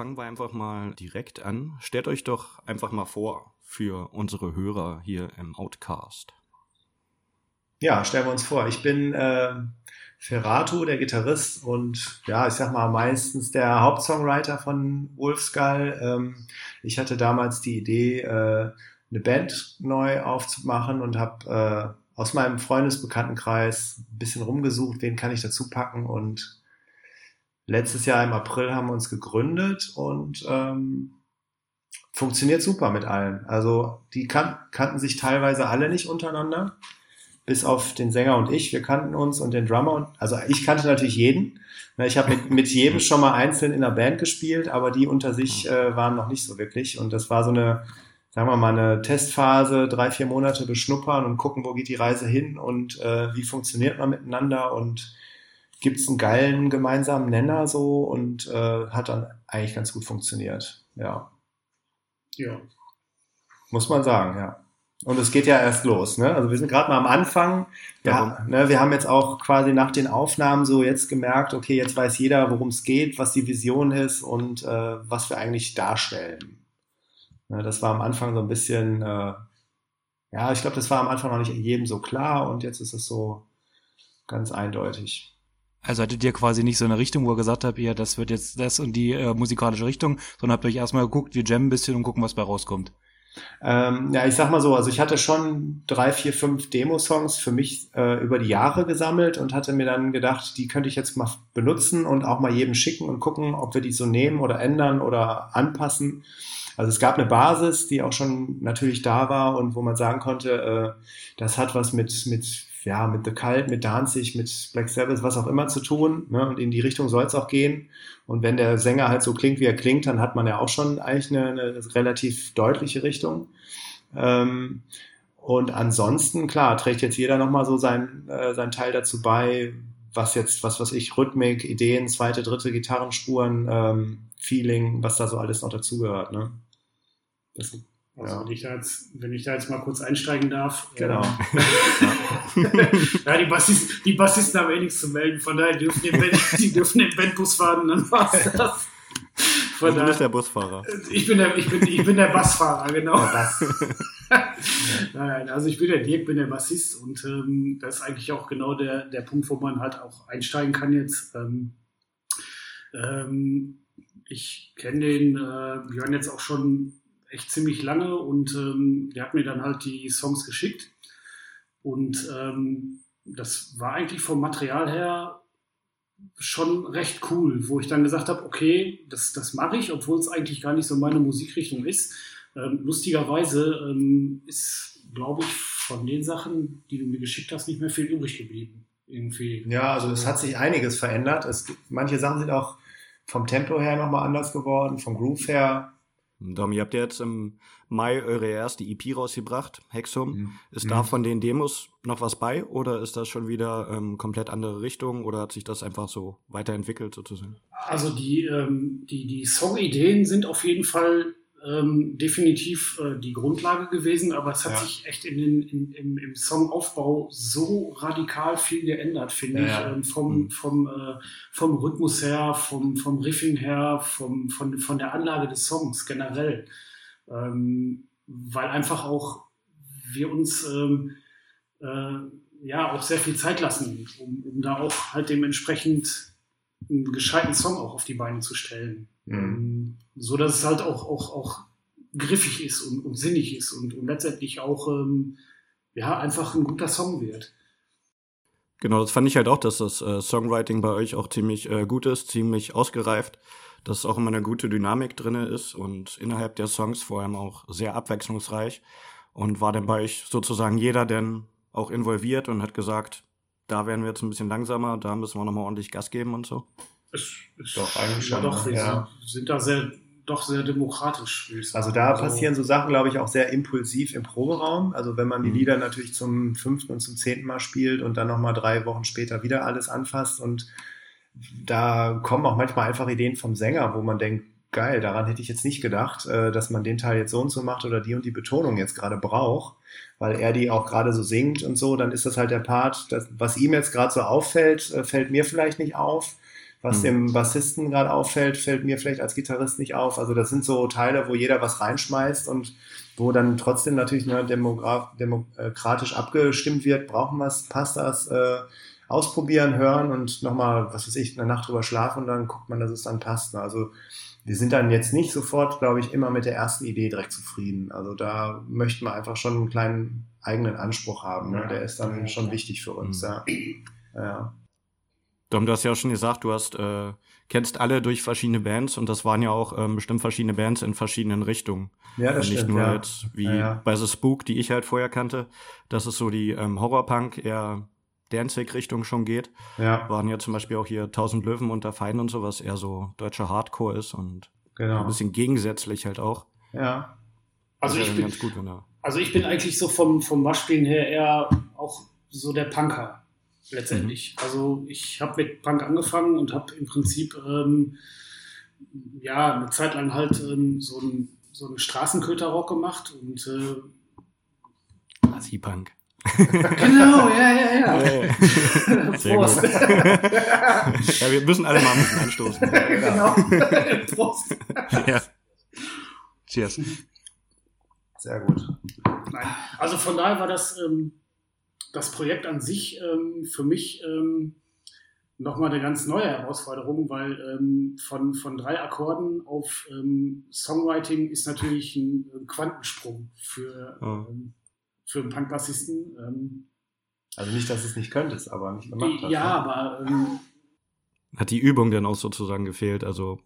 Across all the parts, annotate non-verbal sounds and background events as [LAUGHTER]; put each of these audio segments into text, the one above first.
fangen wir einfach mal direkt an. Stellt euch doch einfach mal vor für unsere Hörer hier im Outcast. Ja, stellen wir uns vor. Ich bin äh, Ferrato, der Gitarrist und ja, ich sag mal meistens der Hauptsongwriter von Wolfskull. Ähm, ich hatte damals die Idee, äh, eine Band neu aufzumachen und habe äh, aus meinem Freundesbekanntenkreis ein bisschen rumgesucht, wen kann ich dazu packen und letztes Jahr im April haben wir uns gegründet und ähm, funktioniert super mit allen. Also die kan kannten sich teilweise alle nicht untereinander bis auf den Sänger und ich, wir kannten uns und den Drummer. Und, also ich kannte natürlich jeden. Ich habe mit, mit jedem schon mal einzeln in der Band gespielt, aber die unter sich äh, waren noch nicht so wirklich. Und das war so eine, sagen wir mal, eine Testphase, drei, vier Monate beschnuppern und gucken, wo geht die Reise hin und äh, wie funktioniert man miteinander und gibt es einen geilen gemeinsamen Nenner so und äh, hat dann eigentlich ganz gut funktioniert. Ja. Ja. Muss man sagen, ja. Und es geht ja erst los. Ne? Also wir sind gerade mal am Anfang. Ja, ne, wir haben jetzt auch quasi nach den Aufnahmen so jetzt gemerkt, okay, jetzt weiß jeder, worum es geht, was die Vision ist und äh, was wir eigentlich darstellen. Ne, das war am Anfang so ein bisschen, äh, ja, ich glaube, das war am Anfang noch nicht jedem so klar und jetzt ist es so ganz eindeutig. Also hattet ihr quasi nicht so eine Richtung, wo ihr gesagt habt, ja, das wird jetzt das und die äh, musikalische Richtung, sondern habt euch erstmal geguckt, wir jammen ein bisschen und gucken, was bei rauskommt. Ähm, ja, ich sag mal so, also ich hatte schon drei, vier, fünf Demo-Songs für mich äh, über die Jahre gesammelt und hatte mir dann gedacht, die könnte ich jetzt mal benutzen und auch mal jedem schicken und gucken, ob wir die so nehmen oder ändern oder anpassen. Also es gab eine Basis, die auch schon natürlich da war und wo man sagen konnte, äh, das hat was mit, mit ja, mit The Cult, mit Danzig, mit Black Sabbath, was auch immer zu tun. Ne? Und in die Richtung soll es auch gehen. Und wenn der Sänger halt so klingt, wie er klingt, dann hat man ja auch schon eigentlich eine, eine relativ deutliche Richtung. Ähm, und ansonsten, klar, trägt jetzt jeder nochmal so sein, äh, sein Teil dazu bei, was jetzt, was was ich, Rhythmik, Ideen, zweite, dritte Gitarrenspuren, ähm, Feeling, was da so alles noch dazugehört. Ne? Das also ja. wenn, ich da jetzt, wenn ich da jetzt mal kurz einsteigen darf. Genau. Ähm, [LAUGHS] ja, die, Bassisten, die Bassisten haben eh nichts zu melden, von daher dürfen die, Band, die dürfen den Bandbus fahren, dann war's das. Von du bist der Busfahrer. Ich bin der, ich bin, ich bin der Bassfahrer, genau. Bass. [LAUGHS] Nein, also ich bin der Dirk, bin der Bassist und ähm, das ist eigentlich auch genau der, der Punkt, wo man halt auch einsteigen kann jetzt. Ähm, ähm, ich kenne den äh, Björn jetzt auch schon echt ziemlich lange und ähm, der hat mir dann halt die Songs geschickt. Und ähm, das war eigentlich vom Material her schon recht cool, wo ich dann gesagt habe, okay, das, das mache ich, obwohl es eigentlich gar nicht so meine Musikrichtung ist. Ähm, lustigerweise ähm, ist, glaube ich, von den Sachen, die du mir geschickt hast, nicht mehr viel übrig geblieben. Irgendwie. Ja, also es hat sich einiges verändert. Es manche Sachen sind auch vom Tempo her nochmal anders geworden, vom Groove her Dom, ihr habt ja jetzt im Mai eure erste EP rausgebracht, Hexum. Mhm. Ist mhm. da von den Demos noch was bei oder ist das schon wieder ähm, komplett andere Richtung oder hat sich das einfach so weiterentwickelt sozusagen? Also die, ähm, die, die Songideen sind auf jeden Fall ähm, definitiv äh, die Grundlage gewesen, aber es hat ja. sich echt in den, in, im, im Songaufbau so radikal viel geändert, finde ja, ich. Ähm, vom, mhm. vom, äh, vom Rhythmus her, vom, vom Riffing her, vom, von, von der Anlage des Songs generell. Ähm, weil einfach auch wir uns ähm, äh, ja auch sehr viel Zeit lassen, um, um da auch halt dementsprechend einen gescheiten Song auch auf die Beine zu stellen. Mhm. Ähm, so dass es halt auch, auch, auch griffig ist und, und sinnig ist und, und letztendlich auch ähm, ja, einfach ein guter Song wird. Genau, das fand ich halt auch, dass das äh, Songwriting bei euch auch ziemlich äh, gut ist, ziemlich ausgereift, dass auch immer eine gute Dynamik drin ist und innerhalb der Songs vor allem auch sehr abwechslungsreich. Und war dann bei euch sozusagen jeder denn auch involviert und hat gesagt, da werden wir jetzt ein bisschen langsamer, da müssen wir nochmal ordentlich Gas geben und so? Es ist doch eigentlich schon. Doch, wir ja. sind da sehr, doch sehr demokratisch. Also da also, passieren so Sachen, glaube ich, auch sehr impulsiv im Proberaum. Also wenn man die mhm. Lieder natürlich zum fünften und zum zehnten Mal spielt und dann nochmal drei Wochen später wieder alles anfasst und da kommen auch manchmal einfach Ideen vom Sänger, wo man denkt, geil, daran hätte ich jetzt nicht gedacht, äh, dass man den Teil jetzt so und so macht oder die und die Betonung jetzt gerade braucht, weil er die auch gerade so singt und so, dann ist das halt der Part, das, was ihm jetzt gerade so auffällt, äh, fällt mir vielleicht nicht auf Was mhm. dem Bassisten gerade auffällt, fällt mir vielleicht als Gitarrist nicht auf. Also das sind so Teile, wo jeder was reinschmeißt und wo dann trotzdem natürlich ne, demokratisch abgestimmt wird. Brauchen wir es, passt das? Äh, ausprobieren, hören und nochmal, was weiß ich, eine Nacht drüber schlafen und dann guckt man, dass es dann passt. Ne? Also wir sind dann jetzt nicht sofort, glaube ich, immer mit der ersten Idee direkt zufrieden. Also da möchten wir einfach schon einen kleinen eigenen Anspruch haben. Ne? Der ist dann schon wichtig für uns. Mhm. Ja. ja. Dom, du hast ja auch schon gesagt, du hast äh, kennst alle durch verschiedene Bands und das waren ja auch ähm, bestimmt verschiedene Bands in verschiedenen Richtungen. Ja, das und nicht stimmt, nur ja. jetzt wie Ja, ja. bei The Spook, die ich halt vorher kannte, dass es so die ähm, Horrorpunk eher Danzig-Richtung schon geht. Ja, Waren ja zum Beispiel auch hier Tausend Löwen unter Feinden und so, was eher so deutscher Hardcore ist und ein genau. bisschen gegensätzlich halt auch. Ja, Also ich bin, ganz gut, wenn er. also ich bin eigentlich so vom, vom Waschspielen her eher auch so der Punker letztendlich. Also ich habe mit Punk angefangen und habe im Prinzip ähm, ja eine Zeit lang halt ähm, so einen so einen Straßenköterrock gemacht und äh, Assi-Punk. Genau, ja, ja, ja. [LAUGHS] Sehr Prost. gut. ja, wir müssen alle mal ein bisschen anstoßen. [LAUGHS] genau. [LAUGHS] Prost. ja. Cheers. sehr gut. Nein. Also von daher war das, ähm, das Projekt an sich ähm, für mich ähm, nochmal eine ganz neue Herausforderung, weil ähm, von, von drei Akkorden auf ähm, Songwriting ist natürlich ein, Quantensprung für, Ja. Für einen Punkbassisten. Ähm, Also nicht, dass du es nicht könntest, aber nicht gemacht hast. ja, ne? aber ähm, Hat die Übung dann auch sozusagen gefehlt? Also,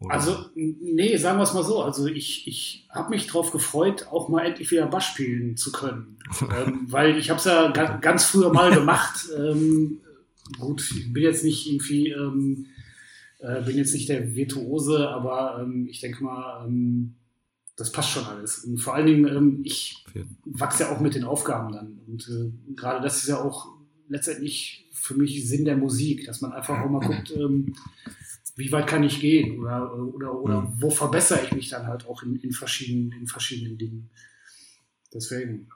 oder- Also, nee, sagen wir es mal so. Also, ich, ich habe mich drauf gefreut, auch mal endlich wieder Bass spielen zu können. [LAUGHS] ähm, weil ich habe es ja ga, ganz früher mal gemacht. [LAUGHS] Ähm, gut, ich bin jetzt nicht irgendwie, ähm, äh, bin jetzt nicht der Virtuose, aber ähm, ich denke mal, ähm, das passt schon alles. Und vor allen Dingen, ähm, ich wachse ja auch mit den Aufgaben dann. Und äh, gerade das ist ja auch letztendlich für mich Sinn der Musik, dass man einfach auch mal [LAUGHS] guckt, ähm, wie weit kann ich gehen oder, oder, oder Mhm. wo verbessere ich mich dann halt auch in, in, verschiedenen, in verschiedenen Dingen. Deswegen.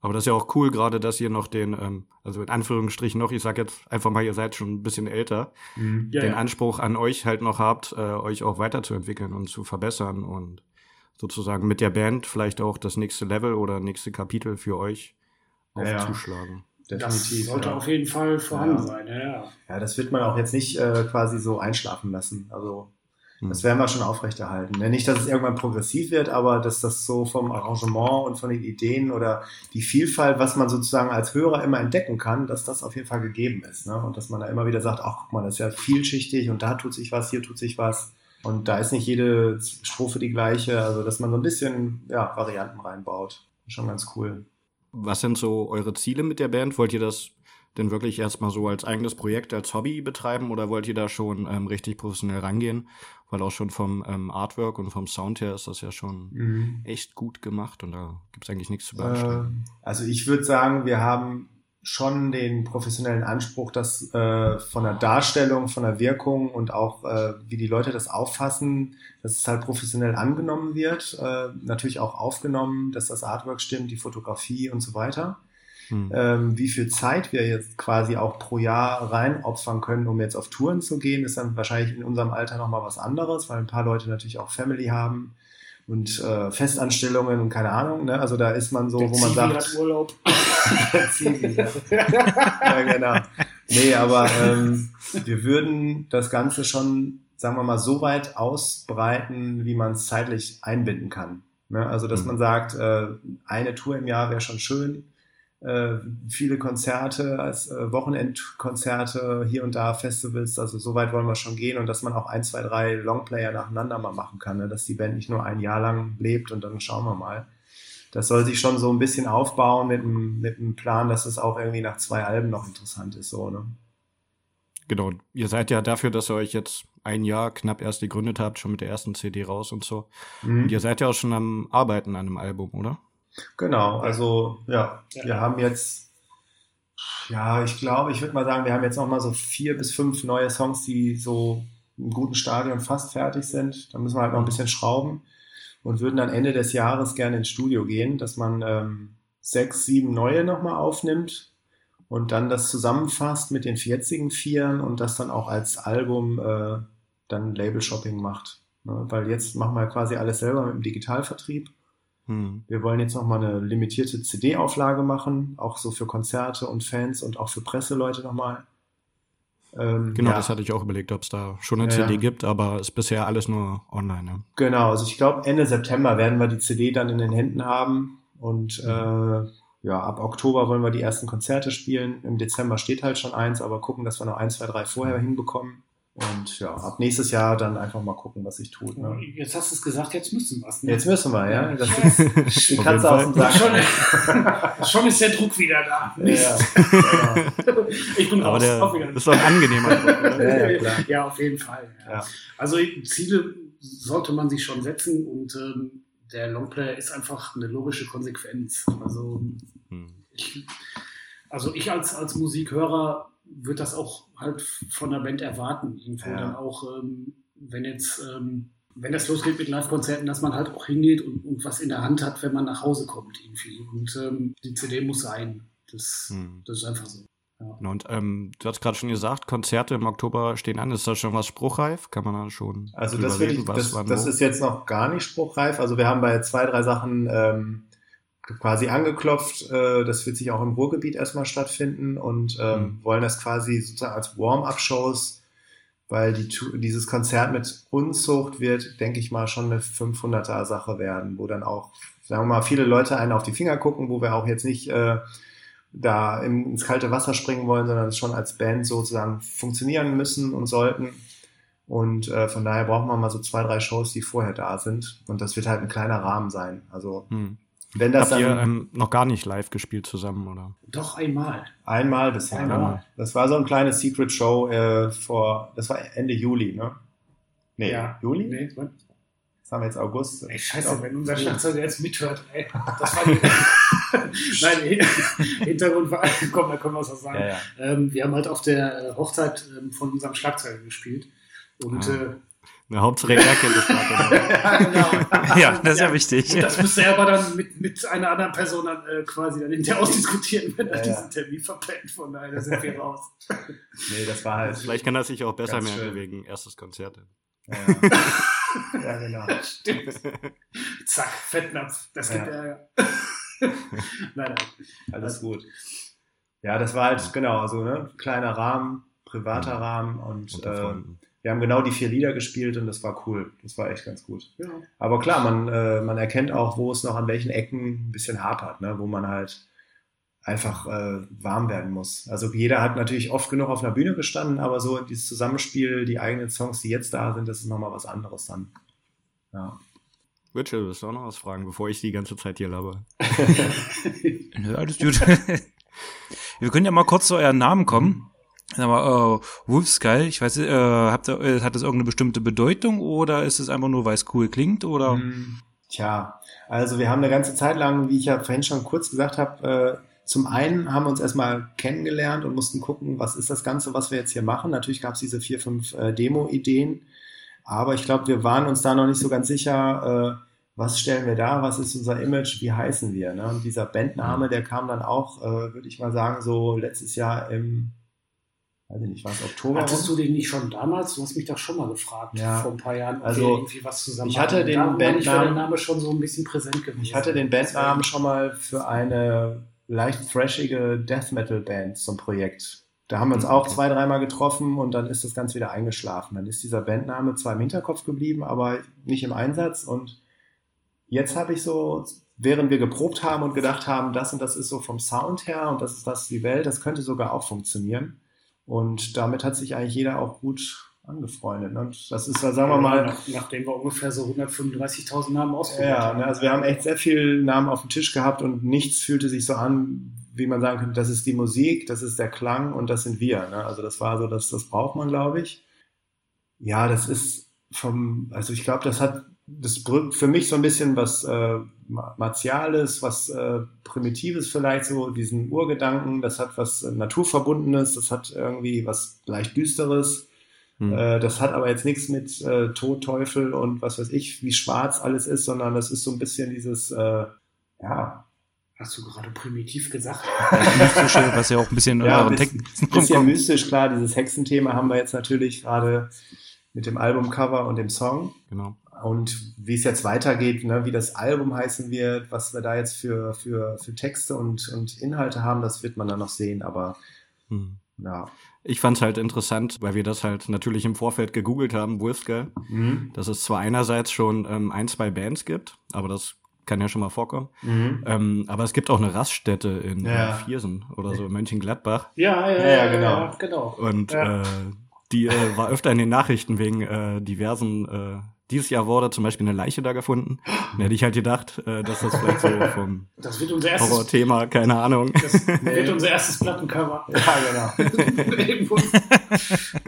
Aber das ist ja auch cool, gerade dass ihr noch den, ähm, also in Anführungsstrichen noch, ich sag jetzt einfach mal, ihr seid schon ein bisschen älter, Mhm. Ja, den ja. Anspruch an euch halt noch habt, äh, euch auch weiterzuentwickeln und zu verbessern und sozusagen mit der Band vielleicht auch das nächste Level oder nächste Kapitel für euch Ja, ja. aufzuschlagen. das sollte ja. auf jeden Fall vorhanden Ja. sein. Ja, ja. ja, das wird man auch jetzt nicht äh, quasi so einschlafen lassen. Also Hm. Das werden wir schon aufrechterhalten. Nicht, dass es irgendwann progressiv wird, aber dass das so vom Arrangement und von den Ideen oder die Vielfalt, was man sozusagen als Hörer immer entdecken kann, dass das auf jeden Fall gegeben ist. Ne? Und dass man da immer wieder sagt, ach guck mal, das ist ja vielschichtig und da tut sich was, hier tut sich was. Und da ist nicht jede Strophe die gleiche. Also dass man so ein bisschen ja, Varianten reinbaut. Schon ganz cool. Was sind so eure Ziele mit der Band? Wollt ihr das denn wirklich erstmal so als eigenes Projekt, als Hobby betreiben oder wollt ihr da schon ähm, richtig professionell rangehen? Weil auch schon vom ähm, Artwork und vom Sound her ist das ja schon echt gut gemacht und da gibt's eigentlich nichts zu beanstanden. Äh, also ich würde sagen, wir haben schon den professionellen Anspruch, dass äh, von der Darstellung, von der Wirkung und auch äh, wie die Leute das auffassen, dass es halt professionell angenommen wird, äh, natürlich auch aufgenommen, dass das Artwork stimmt, die Fotografie und so weiter. Hm. Ähm, wie viel Zeit wir jetzt quasi auch pro Jahr rein opfern können, um jetzt auf Touren zu gehen, ist dann wahrscheinlich in unserem Alter nochmal was anderes, weil ein paar Leute natürlich auch Family haben und äh, Festanstellungen und keine Ahnung. Ne? Also da ist man so, Der wo man Zivi sagt, hat Urlaub. Ja. ja, genau. Nee, aber ähm, wir würden das Ganze schon, sagen wir mal, so weit ausbreiten, wie man es zeitlich einbinden kann. Ne? Also, dass Mhm. man sagt, äh, eine Tour im Jahr wäre schon schön. Äh, viele Konzerte, als äh, Wochenendkonzerte, hier und da Festivals, also so weit wollen wir schon gehen und dass man auch ein, zwei, drei Longplayer nacheinander mal machen kann, ne? dass die Band nicht nur ein Jahr lang lebt und dann schauen wir mal. Das soll sich schon so ein bisschen aufbauen mit dem, mit dem Plan, dass es auch irgendwie nach zwei Alben noch interessant ist, so, ne? Genau, ihr seid ja dafür, dass ihr euch jetzt ein Jahr knapp erst gegründet habt, schon mit der ersten CD raus und so. Mhm. Und ihr seid ja auch schon am Arbeiten an einem Album, oder? Genau, also ja, Ja. wir haben jetzt, ja, ich glaube, ich würde mal sagen, wir haben jetzt noch mal so vier bis fünf neue Songs, die so im guten Stadion fast fertig sind. Da müssen wir halt noch ein bisschen schrauben und würden dann Ende des Jahres gerne ins Studio gehen, dass man ähm, sechs, sieben neue noch mal aufnimmt und dann das zusammenfasst mit den jetzigen Vieren und das dann auch als Album äh, dann Label-Shopping macht. Ne? Weil jetzt machen wir quasi alles selber mit dem Digitalvertrieb. Hm. Wir wollen jetzt nochmal eine limitierte CD-Auflage machen, auch so für Konzerte und Fans und auch für Presseleute nochmal. Ähm, genau, ja. das hatte ich auch überlegt, ob es da schon eine ja, CD gibt, aber ist bisher alles nur online. Ne? Genau, also ich glaube Ende September werden wir die CD dann in den Händen haben und äh, ja, ab Oktober wollen wir die ersten Konzerte spielen. Im Dezember steht halt schon eins, aber gucken, dass wir noch ein, zwei, drei vorher hinbekommen. Und ja, ab nächstes Jahr dann einfach mal gucken, was sich tut. Ne? Jetzt hast du es gesagt, jetzt müssen wir es. Ne? Jetzt müssen wir, ja. Das ist die Katze aus dem Sack. Schon, schon ist der Druck wieder da. Ja, ja. [LAUGHS] ich bin Aber raus. Der. Das ist auch ein angenehmer Druck, oder? ja, ja, ja, auf jeden Fall. Ja. Also Ziele sollte man sich schon setzen und ähm, der Longplayer ist einfach eine logische Konsequenz. Also hm. ich, also ich als, als Musikhörer würde das auch halt von der Band erwarten. Irgendwo ja. dann auch, ähm, wenn jetzt, ähm, wenn das losgeht mit Live-Konzerten, dass man halt auch hingeht und, und, was in der Hand hat, wenn man nach Hause kommt irgendwie. Und ähm, die CD muss sein. Das, hm. das ist einfach so. Ja. Und ähm, du hast gerade schon gesagt, Konzerte im Oktober stehen an. Ist da schon was spruchreif? Kann man dann schon Also das, ich, das, das ist jetzt noch gar nicht spruchreif. Also wir haben bei zwei, drei Sachen ähm, quasi angeklopft. Äh, das wird sich auch im Ruhrgebiet erstmal stattfinden und ähm, mhm. wollen das quasi sozusagen als Warm-up-Shows, weil die, dieses Konzert mit Unzucht wird, denke ich mal, schon eine 500er-Sache werden, wo dann auch, sagen wir mal, viele Leute einen auf die Finger gucken, wo wir auch jetzt nicht... Äh, da ins kalte Wasser springen wollen, sondern es schon als Band sozusagen funktionieren müssen und sollten. Und äh, von daher brauchen wir mal so zwei, drei Shows, die vorher da sind. Und das wird halt ein kleiner Rahmen sein. Also hm. Wenn das Habt dann, ihr ähm, noch gar nicht live gespielt zusammen, oder? Doch einmal. Einmal bisher. Einmal. Das war so ein kleines Secret Show äh, vor, das war Ende Juli, ne? Nee, ja. Juli? Nee, das haben wir jetzt August. Ey, scheiße, wenn unser Schlagzeuger jetzt mithört, ey. Das war [LAUGHS] [LAUGHS] Nein, Hintergrund war, [LAUGHS] komm, da können wir was sagen. Ja, ja. Ähm, wir haben halt auf der äh, Hochzeit ähm, von unserem Schlagzeuger gespielt. Und ah. äh, eine Hauptsache er kennt das [LAUGHS] ja, genau. [LAUGHS] ja, das ist ja, ja wichtig. Und das müsste er aber dann mit, mit einer anderen Person dann äh, quasi dann hinterher ausdiskutieren, wenn er ja, diesen Termin verpennt. Von daher sind wir raus. [LAUGHS] nee, das war halt. Vielleicht kann er sich auch besser merken wegen erstes Konzert. Ja. ja, genau. Stimmt. Zack, Fettnapf. Das gibt ja. Ärger. nein, nein. Alles gut. Ja, das war halt, genau, also ne, kleiner Rahmen, privater Rahmen und äh, wir haben genau die vier Lieder gespielt und das war cool. Das war echt ganz gut. Ja. Aber klar, man, äh, man erkennt auch, wo es noch an welchen Ecken ein bisschen hapert, ne? wo man halt einfach äh, warm werden muss. Also jeder hat natürlich oft genug auf einer Bühne gestanden, aber so dieses Zusammenspiel, die eigenen Songs, die jetzt da sind, das ist nochmal was anderes dann. Ja. Richard, willst du auch noch was fragen, bevor ich die ganze Zeit hier laber? Nö, alles gut. Wir können ja mal kurz zu euren Namen kommen. Aber äh, Wolfskull, ich weiß, äh, habt äh, hat das irgendeine bestimmte Bedeutung oder ist es einfach nur, weil es cool klingt? Oder? Hm, tja, also wir haben eine ganze Zeit lang, wie ich ja vorhin schon kurz gesagt habe, äh, zum einen haben wir uns erstmal kennengelernt und mussten gucken, was ist das Ganze, was wir jetzt hier machen. Natürlich gab es diese vier, fünf äh, Demo-Ideen, aber ich glaube, wir waren uns da noch nicht so ganz sicher, äh, was stellen wir da, was ist unser Image, wie heißen wir. Ne? Und dieser Bandname, der kam dann auch, äh, würde ich mal sagen, so letztes Jahr im, weiß ich nicht, was, Oktober. Hattest du den nicht schon damals? Du hast mich doch schon mal gefragt, ja. vor ein paar Jahren, ob also, irgendwie was zusammen Ich hatte den Bandnamen, der Name schon so ein bisschen präsent gewesen. Ich hatte den Bandnamen schon mal für eine leicht thrashige Death Metal Band zum Projekt da haben wir uns auch zwei, dreimal getroffen und dann ist das Ganze wieder eingeschlafen. Dann ist dieser Bandname zwar im Hinterkopf geblieben, aber nicht im Einsatz. Und jetzt habe ich so, während wir geprobt haben und gedacht haben, das und das ist so vom Sound her und das ist das die Welt, das könnte sogar auch funktionieren. Und damit hat sich eigentlich jeder auch gut angefreundet. Und das ist, sagen wir mal. Nach, nachdem wir ungefähr so 135.000 Namen ausprobiert ja, haben. Ja, ne, also wir haben echt sehr viele Namen auf dem Tisch gehabt und nichts fühlte sich so an, wie man sagen könnte, das ist die Musik, das ist der Klang und das sind wir. Ne? Also das war so, das, das braucht man, glaube ich. Ja, das ist vom, also ich glaube, das hat, das brückt für mich so ein bisschen was äh, Martiales, was äh, Primitives vielleicht, so diesen Urgedanken, das hat was äh, Naturverbundenes, das hat irgendwie was leicht Düsteres. Hm. Äh, das hat aber jetzt nichts mit äh, Tod, Teufel und was weiß ich, wie schwarz alles ist, sondern das ist so ein bisschen dieses, äh, ja, Hast du gerade primitiv gesagt? [LAUGHS] Mystische, was ja auch ein bisschen in ja, euren bisschen, Texten bisschen rumkommt. mystisch, klar. Dieses Hexenthema haben wir jetzt natürlich gerade mit dem Albumcover und dem Song. Genau. Und wie es jetzt weitergeht, ne, wie das Album heißen wird, was wir da jetzt für, für, für Texte und, und Inhalte haben, das wird man dann noch sehen. Aber Hm. ja. Ich fand es halt interessant, weil wir das halt natürlich im Vorfeld gegoogelt haben, Wolfskull, Mhm. dass es zwar einerseits schon ähm, ein, zwei Bands gibt, aber das kann ja schon mal vorkommen. Mhm. Ähm, aber es gibt auch eine Raststätte in Ja. äh, Viersen oder so in Mönchengladbach. Ja, ja, Ja, ja, genau. genau. Und Ja. äh, die äh, war öfter in den Nachrichten wegen äh, diversen. Dieses Jahr wurde zum Beispiel eine Leiche da gefunden. Da hätte ich halt gedacht, äh, dass das vielleicht so [LAUGHS] vom Das wird unser erstes, Horrorthema, keine Ahnung. das wird unser erstes Plattencover. Ja, genau. [LAUGHS]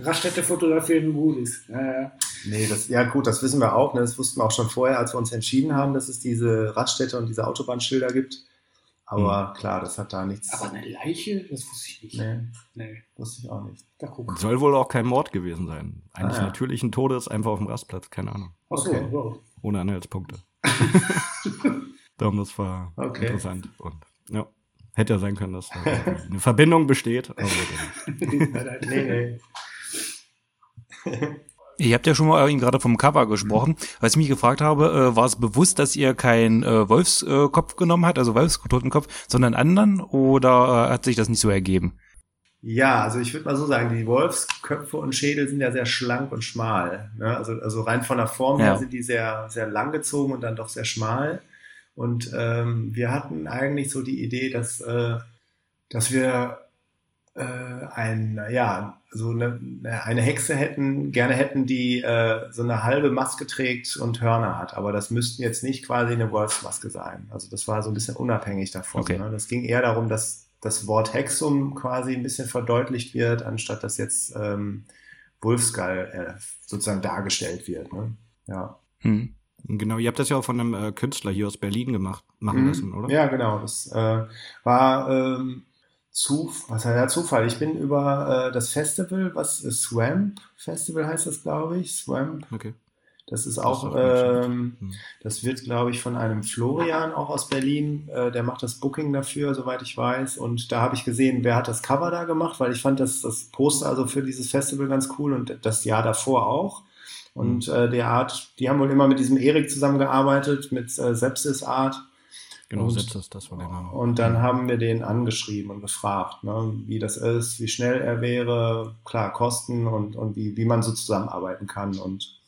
Raststätte fotografieren Moody's. Ja, ja. Nee, das, ja gut, das wissen wir auch. Ne? Das wussten wir auch schon vorher, als wir uns entschieden haben, dass es diese Raststätte und diese Autobahnschilder gibt. Aber klar, das hat da nichts. Aber eine Leiche, das wusste ich nicht. nee, Nee, wusste ich auch nicht. da guck. Soll wohl auch kein Mord gewesen sein. Eines Ah, ja. natürlichen Todes, einfach auf dem Rastplatz, keine Ahnung. Achso, Okay. ja. Ohne Anhaltspunkte. [LAUGHS] Darum, das war Okay. interessant. Und ja, hätte ja sein können, dass da eine Verbindung besteht. Aber. [LAUGHS] Nee, nee. [LAUGHS] Ihr habt ja schon mal ihn gerade vom Cover gesprochen. Was ich mich gefragt habe, äh, war es bewusst, dass ihr keinen äh, Wolfskopf äh, genommen habt, also Wolfstotenkopf, sondern einen anderen oder äh, hat sich das nicht so ergeben? Ja, also ich würde mal so sagen, die Wolfsköpfe und Schädel sind ja sehr schlank und schmal. Ne? Also, also rein von der Form her Ja. sind die sehr, sehr lang gezogen und dann doch sehr schmal. Und ähm, wir hatten eigentlich so die Idee, dass, äh, dass wir äh, ein, ja, so eine, eine Hexe hätten, gerne hätten, die äh, so eine halbe Maske trägt und Hörner hat. Aber das müssten jetzt nicht quasi eine Wolfsmaske sein. Also das war so ein bisschen unabhängig davon. Okay. Ne? Das ging eher darum, dass das Wort Hexum quasi ein bisschen verdeutlicht wird, anstatt dass jetzt ähm, Wolfskull äh, sozusagen dargestellt wird. Ne? Ja. Hm. Genau, ihr habt das ja auch von einem äh, Künstler hier aus Berlin gemacht, machen Mhm. lassen, oder? Ja, genau. Das äh, war ähm, Zuf was heißt ja Zufall. Ich bin über äh, das Festival, was äh, Swamp Festival heißt das, glaube ich. Swamp. Okay. Das ist Das auch, ist schlecht. ähm, Hm. das wird, glaube ich, von einem Florian auch aus Berlin. Äh, der macht das Booking dafür, soweit ich weiß. Und da habe ich gesehen, wer hat das Cover da gemacht, weil ich fand das, das Poster also für dieses Festival ganz cool und das Jahr davor auch. Und Mhm. äh, der Art, die haben wohl immer mit diesem Erik zusammengearbeitet, mit äh, Sepsis Art. Genau, Und- das, das war der Name. Und dann haben wir den angeschrieben und gefragt, ne, wie das ist, wie schnell er wäre, klar, Kosten und, und wie, wie man so zusammenarbeiten kann. Und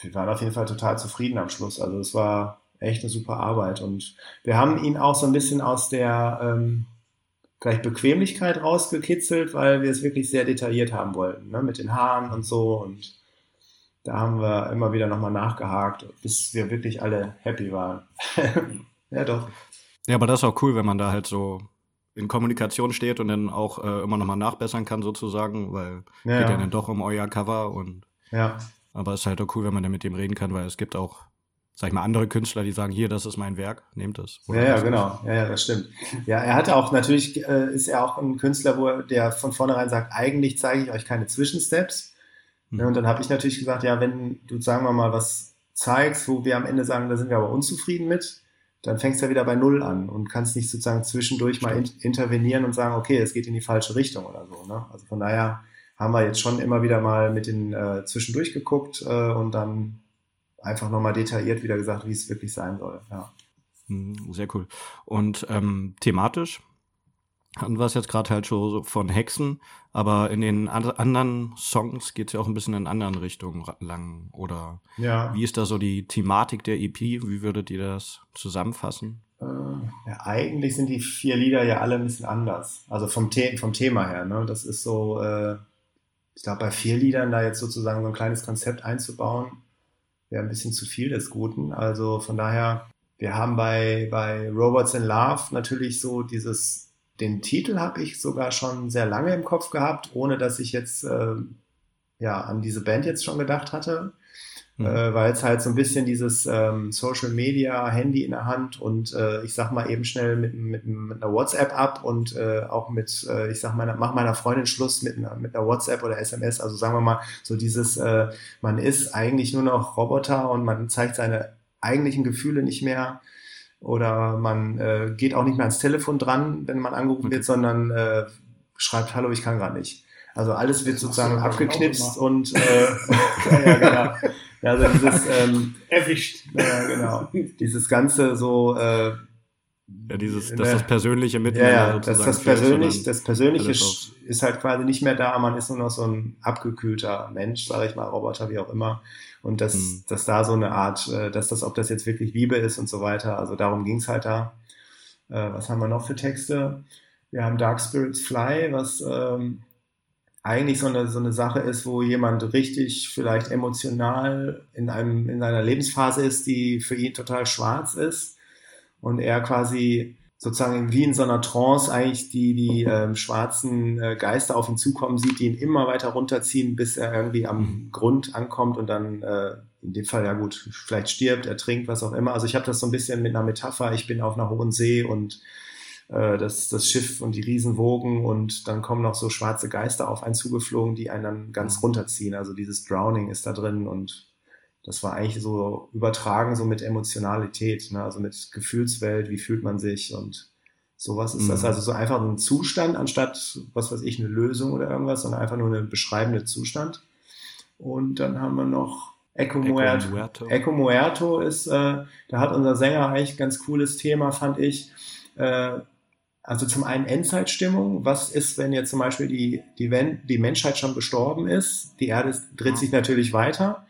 wir waren auf jeden Fall total zufrieden am Schluss. Also es war echt eine super Arbeit. Und wir haben ihn auch so ein bisschen aus der ähm, vielleicht Bequemlichkeit rausgekitzelt, weil wir es wirklich sehr detailliert haben wollten, ne, mit den Haaren und so. Und da haben wir immer wieder nochmal nachgehakt, bis wir wirklich alle happy waren. [LAUGHS] ja, doch. Ja, aber das ist auch cool, wenn man da halt so in Kommunikation steht und dann auch äh, immer nochmal nachbessern kann sozusagen, weil Ja, geht ja dann doch um euer Cover und ja. aber es ist halt auch cool, wenn man dann mit dem reden kann, weil es gibt auch, sag ich mal, andere Künstler, die sagen, hier, das ist mein Werk, nehmt es. Ja, ja, genau. Ja, ja, das stimmt. Ja, er hat auch natürlich, äh, ist er auch ein Künstler, wo er, der von vornherein sagt, eigentlich zeige ich euch keine Zwischensteps. Ja, und dann habe ich natürlich gesagt, ja, wenn du, sagen wir mal, was zeigst, wo wir am Ende sagen, da sind wir aber unzufrieden mit, dann fängst du ja wieder bei Null an und kannst nicht sozusagen zwischendurch mal in, intervenieren und sagen, okay, es geht in die falsche Richtung oder so. Ne? Also von daher haben wir jetzt schon immer wieder mal mit den äh, zwischendurch geguckt äh, und dann einfach nochmal detailliert wieder gesagt, wie es wirklich sein soll. Ja. Mhm, Sehr cool. Und ähm, thematisch hatten wir es jetzt gerade halt schon so von Hexen, aber in den an anderen Songs geht es ja auch ein bisschen in anderen Richtungen lang. Oder ja. wie ist da so die Thematik der EP? Wie würdet ihr das zusammenfassen? Äh, ja, eigentlich sind die vier Lieder ja alle ein bisschen anders. Also vom, The vom Thema her. Ne? Das ist so, äh, ich glaube, bei vier Liedern da jetzt sozusagen so ein kleines Konzept einzubauen, wäre ein bisschen zu viel des Guten. Also von daher, wir haben bei, bei Robots in Love natürlich so dieses, den Titel habe ich sogar schon sehr lange im Kopf gehabt, ohne dass ich jetzt äh, ja an diese Band jetzt schon gedacht hatte Mhm. äh, weil es halt so ein bisschen dieses ähm, Social Media, Handy in der Hand und äh, ich sag mal eben schnell mit, mit, mit einer WhatsApp ab und äh, auch mit, äh, ich sag mal, mach meiner Freundin Schluss mit einer, mit einer WhatsApp oder SMS. Also sagen wir mal, so dieses, äh, man ist eigentlich nur noch Roboter und man zeigt seine eigentlichen Gefühle nicht mehr. Oder man äh, geht auch nicht mehr ans Telefon dran, wenn man angerufen okay. wird, sondern äh, schreibt Hallo, ich kann gerade nicht. Also alles wird sozusagen abgeknipst und äh, [LAUGHS] ja, genau. Ja, also dieses ähm, erwischt. Ja, genau. Dieses ganze so äh, ja, dieses, dass das persönliche Miteinander ja, ja, dass das persönlich, das persönliche ist halt quasi nicht mehr da. Man ist nur noch so ein abgekühlter Mensch, sage ich mal, Roboter, wie auch immer. Und dass, mhm. dass da so eine Art, äh, dass das, ob das jetzt wirklich Liebe ist und so weiter. Also darum ging's halt da. Äh, was haben wir noch für Texte? Wir haben Dark Spirits Fly, was ähm, eigentlich so eine, so eine Sache ist, wo jemand richtig vielleicht emotional in einem, in einer Lebensphase ist, die für ihn total schwarz ist und er quasi sozusagen wie in so einer Trance eigentlich die, die ähm, schwarzen äh, Geister auf ihn zukommen sieht, die ihn immer weiter runterziehen, bis er irgendwie am mhm. Grund ankommt und dann äh, in dem Fall ja gut, vielleicht stirbt, ertrinkt, was auch immer. Also ich habe das so ein bisschen mit einer Metapher, ich bin auf einer hohen See und äh, das, das Schiff und die Riesenwogen und dann kommen noch so schwarze Geister auf einen zugeflogen, die einen dann ganz mhm. runterziehen. Also dieses Drowning ist da drin und das war eigentlich so übertragen, so mit Emotionalität, ne? also mit Gefühlswelt, wie fühlt man sich und sowas ist mhm. das. Also so einfach ein Zustand, anstatt, was weiß ich, eine Lösung oder irgendwas, sondern einfach nur eine beschreibende Zustand. Und dann haben wir noch Echo Muerto. Muerto. Echo Muerto ist, äh, da hat unser Sänger eigentlich ein ganz cooles Thema, fand ich. Äh, also zum einen Endzeitstimmung. Was ist, wenn jetzt zum Beispiel die, die, die Menschheit schon gestorben ist? Die Erde dreht sich natürlich weiter.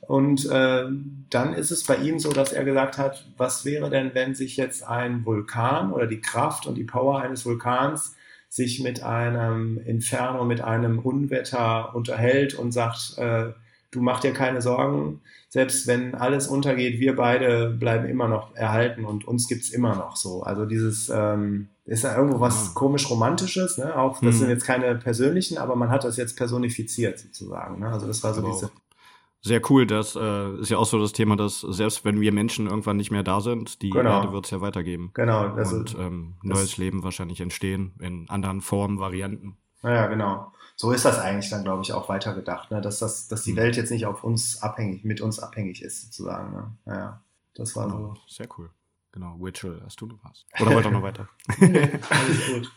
Und äh, dann ist es bei ihm so, dass er gesagt hat, was wäre denn, wenn sich jetzt ein Vulkan oder die Kraft und die Power eines Vulkans sich mit einem Inferno, mit einem Unwetter unterhält und sagt, äh, du mach dir keine Sorgen, selbst wenn alles untergeht, wir beide bleiben immer noch erhalten und uns gibt's immer noch so. Also dieses ähm, ist ja irgendwo was komisch Romantisches, ne? Auch das mhm. sind jetzt keine persönlichen, aber man hat das jetzt personifiziert sozusagen. Ne? Also das war so aber diese sehr cool. Das äh, ist ja auch so das Thema, dass selbst wenn wir Menschen irgendwann nicht mehr da sind, die genau. Erde wird es ja weitergeben. Genau. Also, und ähm, neues Leben wahrscheinlich entstehen in anderen Formen, Varianten. Ja, genau. So ist das eigentlich dann, glaube ich, auch weitergedacht, ne? dass, das, dass die mhm. Welt jetzt nicht auf uns abhängig, mit uns abhängig ist, sozusagen. Ne? Ja, das war genau. so. Sehr cool. Genau, Witchell, hast du noch was? Oder wollt ihr noch weiter? [LAUGHS] nee, alles gut.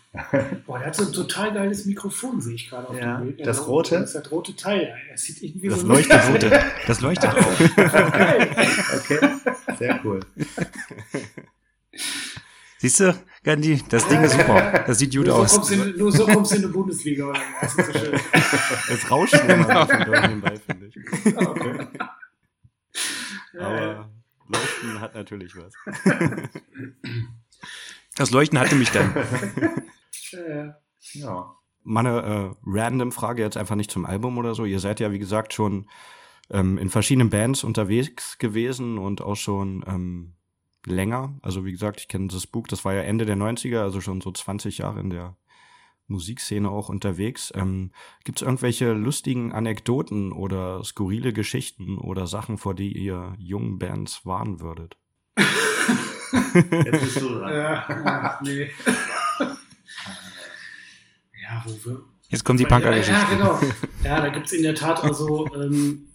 Boah, der hat so ein total geiles Mikrofon, sehe ich gerade auf ja, dem Bild. Das rote? Das ist das rote Teil. Das sieht irgendwie das so leuchtet rote. Das leuchtet [LAUGHS] auch. okay, sehr cool. Siehst du, Gandhi, das Ding ist super. Das sieht gut nur aus. So in, nur so kommst du in die Bundesliga. Oder? Das ist so schön. Das rauscht immer genau. [LAUGHS] nebenbei, finde ich. Okay. Aber Leuchten hat natürlich was. [LAUGHS] Das Leuchten hatte mich dann. ja. Meine äh, random Frage jetzt einfach nicht zum Album oder so. Ihr seid ja, wie gesagt, schon ähm, in verschiedenen Bands unterwegs gewesen und auch schon ähm, länger. Also wie gesagt, ich kenne das Book, das war ja Ende der 90er, also schon so 20 Jahre in der Musikszene auch unterwegs. Ähm, Gibt es irgendwelche lustigen Anekdoten oder skurrile Geschichten oder Sachen, vor die ihr jungen Bands warnen würdet? Jetzt bist du dran. [LAUGHS] Ja, nee. [LAUGHS] ja, wo wir. Jetzt kommt die Punker-Geschichte. Ja, genau. Ja, da gibt es in der Tat also, ähm,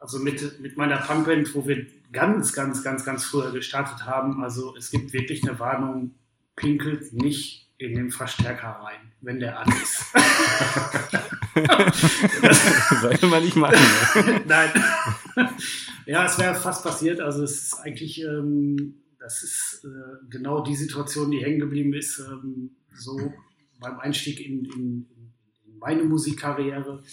also mit, mit meiner Punkband, wo wir ganz, ganz, ganz, ganz früher gestartet haben. Also es gibt wirklich eine Warnung, pinkelt nicht in den Verstärker rein, wenn der an ist. [LAUGHS] Sollte man nicht machen. Ne? [LAUGHS] Nein. ja, es wäre fast passiert. Also es ist eigentlich, ähm, das ist äh, genau die Situation, die hängen geblieben ist, ähm, so beim Einstieg in, in, in meine Musikkarriere.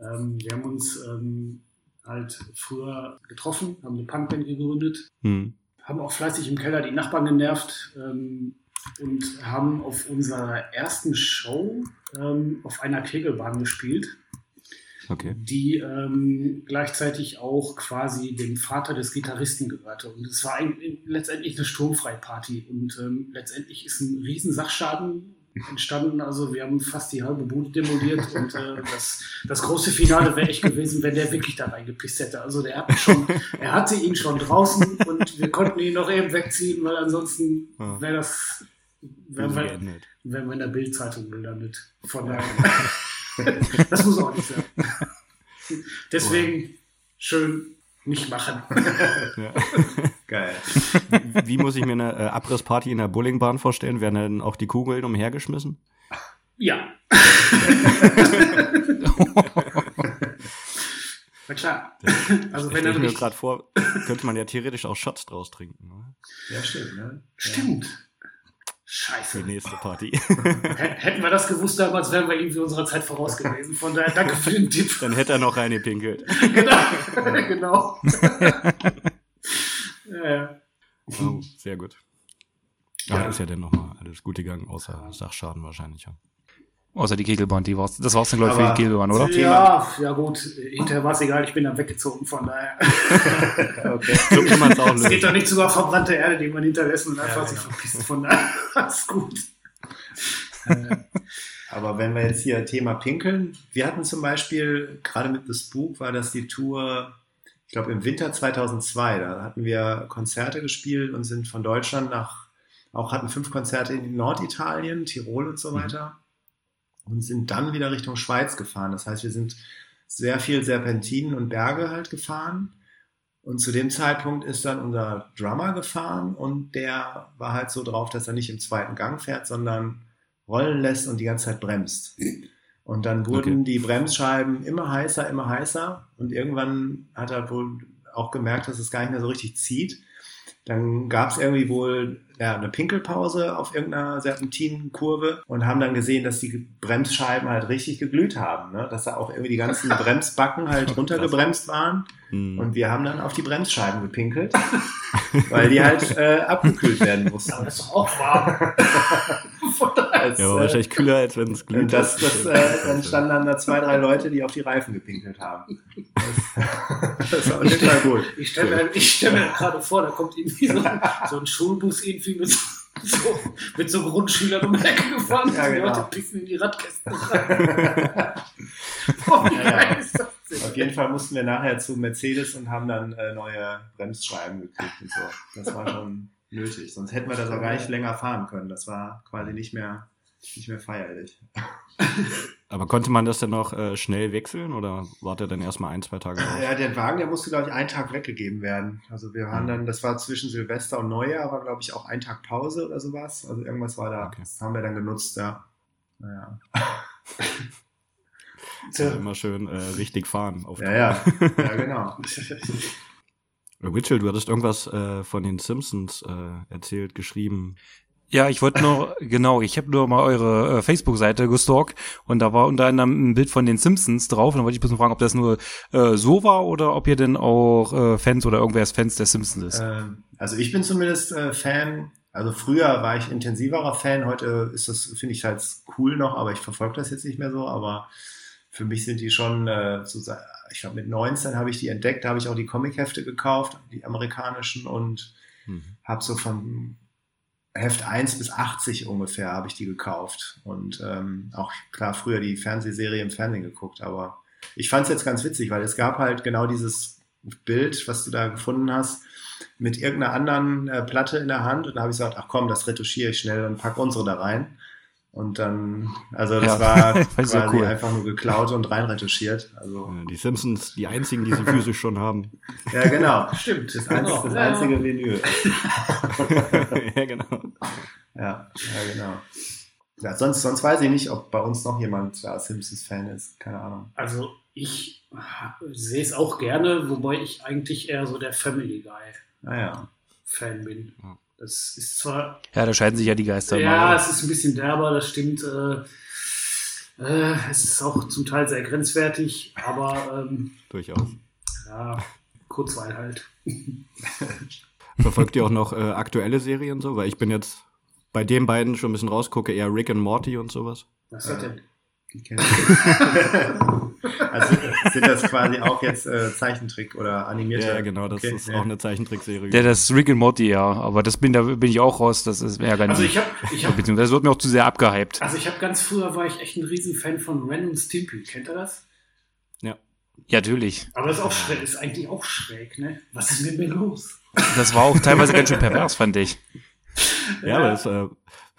Ähm, wir haben uns ähm, halt früher getroffen, haben eine Punkband gegründet, hm. haben auch fleißig im Keller die Nachbarn genervt. Ähm, und haben auf unserer ersten Show ähm, auf einer Kegelbahn gespielt. Okay. Die ähm, gleichzeitig auch quasi dem Vater des Gitarristen gehörte. Und es war ein, letztendlich eine Sturmfreiparty. Und ähm, letztendlich ist ein Riesensachschaden entstanden. Also wir haben fast die halbe Bude demoliert und äh, das, das große Finale wäre echt gewesen, wenn der wirklich da reingepisst hätte. Also der hat schon, er hatte ihn schon draußen und wir konnten ihn noch eben wegziehen, weil ansonsten wäre das wenn wir, wenn wir in der Bildzeitung gelandet. Von daher. [LAUGHS] das muss auch nicht sein. Deswegen schön nicht machen. [LAUGHS] Ja. Geil. Wie muss ich mir eine äh, Abrissparty in der Bowlingbahn vorstellen? Werden dann auch die Kugeln umhergeschmissen? Ja. [LAUGHS] Na klar. Also wenn Stell dann ich mir gerade vor, könnte man ja theoretisch auch Shots draus trinken. Ne? Ja, stimmt, ne? Stimmt. Die Scheiße. nächste Party. [LAUGHS] Hätten wir das gewusst damals, wären wir irgendwie unserer Zeit voraus gewesen. Von daher danke für den Tipp. Dann hätte er noch reingepinkelt. genau. [LAUGHS] genau. [LAUGHS] ja. Oh, sehr gut. Ja. Ja, ist ja dann nochmal alles gut gegangen, außer Sachschaden wahrscheinlich. Ja. Außer die Kegelbahn, die war's. Das war's dann, glaube ich, für die Kegelbahn, oder? Ja, ja gut, hinterher war es egal, ich bin dann weggezogen, von daher. [LAUGHS] Okay. So kann man es auch Es geht doch nichts über verbrannte Erde, die man hinterlassen und einfach Ja, sich genau. verpisst, von daher [LAUGHS] alles gut. Aber wenn wir jetzt hier Thema Pinkeln, wir hatten zum Beispiel, gerade mit The Spook war das die Tour, ich glaube im Winter 2002, da hatten wir Konzerte gespielt und sind von Deutschland nach, auch hatten fünf Konzerte in Norditalien, Tirol und so weiter und sind dann wieder Richtung Schweiz gefahren. Das heißt, wir sind sehr viel Serpentinen und Berge halt gefahren. Und zu dem Zeitpunkt ist dann unser Drummer gefahren und der war halt so drauf, dass er nicht im zweiten Gang fährt, sondern rollen lässt und die ganze Zeit bremst. Und dann wurden Okay. die Bremsscheiben immer heißer, immer heißer. Und irgendwann hat er wohl auch gemerkt, dass es gar nicht mehr so richtig zieht. Dann gab es irgendwie wohl ja, eine Pinkelpause auf irgendeiner Serpentinenkurve und haben dann gesehen, dass die Bremsscheiben halt richtig geglüht haben. Ne? Dass da auch irgendwie die ganzen [LAUGHS] Bremsbacken halt runtergebremst waren. Hm. Und wir haben dann auf die Bremsscheiben gepinkelt, [LAUGHS] weil die halt äh, abgekühlt werden mussten. Aber das ist doch auch warm. [LAUGHS] Als, ja, aber äh, wahrscheinlich kühler, als wenn es glüht. und das, das, äh, dann standen dann da zwei, drei Leute, die auf die Reifen gepinkelt haben. Das, das war auf jeden Fall gut. Ich stelle mir, stell mir gerade vor, da kommt irgendwie so ein, so ein Schulbus irgendwie mit so, mit so Grundschülern um die Ecke gefahren. Ja, die genau. Leute pissen in die Radkästen rein. Boah, [LAUGHS] wie Ja, ja. geil ist das denn? Auf jeden Fall mussten wir nachher zu Mercedes und haben dann äh, neue Bremsscheiben gekriegt und so. Das war schon nötig. Sonst hätten wir das auch gar nicht länger fahren können. Das war quasi nicht mehr, nicht mehr feierlich. Aber konnte man das dann noch äh, schnell wechseln oder war der dann erstmal ein, zwei Tage [LAUGHS] raus? Ja, der Wagen, der musste, glaube ich, einen Tag weggegeben werden. Also wir waren dann, das war zwischen Silvester und Neujahr, war, glaube ich, auch ein Tag Pause oder sowas. Also irgendwas war da. Okay. Das haben wir dann genutzt, ja. Naja. [LAUGHS] Also immer schön äh, richtig fahren. Auf Ja, ja. [LAUGHS] Ja, genau. Mitchell, du hattest irgendwas äh, von den Simpsons äh, erzählt, geschrieben. Ja, ich wollte nur, [LAUGHS] genau, ich habe nur mal eure äh, Facebook-Seite gestalkt und da war unter anderem ein Bild von den Simpsons drauf. Und dann wollte ich bloß mal fragen, ob das nur äh, so war oder ob ihr denn auch äh, Fans oder irgendwer ist Fans der Simpsons ist. Ähm, also ich bin zumindest äh, Fan. Also früher war ich intensiverer Fan. Heute ist das, finde ich halt cool noch, aber ich verfolge das jetzt nicht mehr so. Aber für mich sind die schon, äh, so, ich glaube mit 19 habe ich die entdeckt, da habe ich auch die Comichefte gekauft, die amerikanischen und Mhm. habe so von Heft 1 bis 80 ungefähr habe ich die gekauft. Und ähm, auch klar früher die Fernsehserie im Fernsehen geguckt, aber ich fand es jetzt ganz witzig, weil es gab halt genau dieses Bild, was du da gefunden hast, mit irgendeiner anderen äh, Platte in der Hand und da habe ich gesagt, ach komm, das retuschiere ich schnell und pack unsere da rein. Und dann, also das Ja, war [LAUGHS] quasi ja cool. einfach nur geklaut und reinretuschiert. Also die Simpsons, die einzigen, die sie physisch schon haben. ja genau. [LAUGHS] Stimmt. Das, einz Genau. das Ja, einzige [LAUGHS] Vinyl. ja, genau. Ja, ja, genau. Ja, sonst, sonst weiß ich nicht, ob bei uns noch jemand da Simpsons-Fan ist. Keine Ahnung. Also ich sehe es auch gerne, wobei ich eigentlich eher so der Family Guy Naja. Fan bin. Ja. Das ist zwar, Ja, da scheiden sich ja die Geister ja, mal. es ist ein bisschen derber, das stimmt. Äh, äh, es ist auch zum Teil sehr grenzwertig, aber ähm, Durchaus. ja, Kurzweil halt. [LAUGHS] Verfolgt ihr auch noch äh, aktuelle Serien so? Weil ich bin jetzt bei den beiden schon ein bisschen rausgucke, eher Rick and Morty und sowas. Was ist das denn? Die kenn ich. Also sind das quasi auch jetzt äh, Zeichentrick oder animierte? Ja, genau, das Okay, ist ja. auch eine Zeichentrickserie. Ja, das ist Rick and Morty, ja. Aber das bin, da bin ich auch raus. Das ist ja ganz Also ich habe ich hab, Beziehungsweise das wird mir auch zu sehr abgehypt. also ich hab ganz früher war ich echt ein Riesenfan von Ren und Stimpy. Kennt ihr das? ja. Ja, natürlich. Aber das ist auch schräg, ist eigentlich auch schräg, ne? Was ist mit mir los? Das war auch teilweise ganz schön pervers, fand ich. Ja, aber es, äh,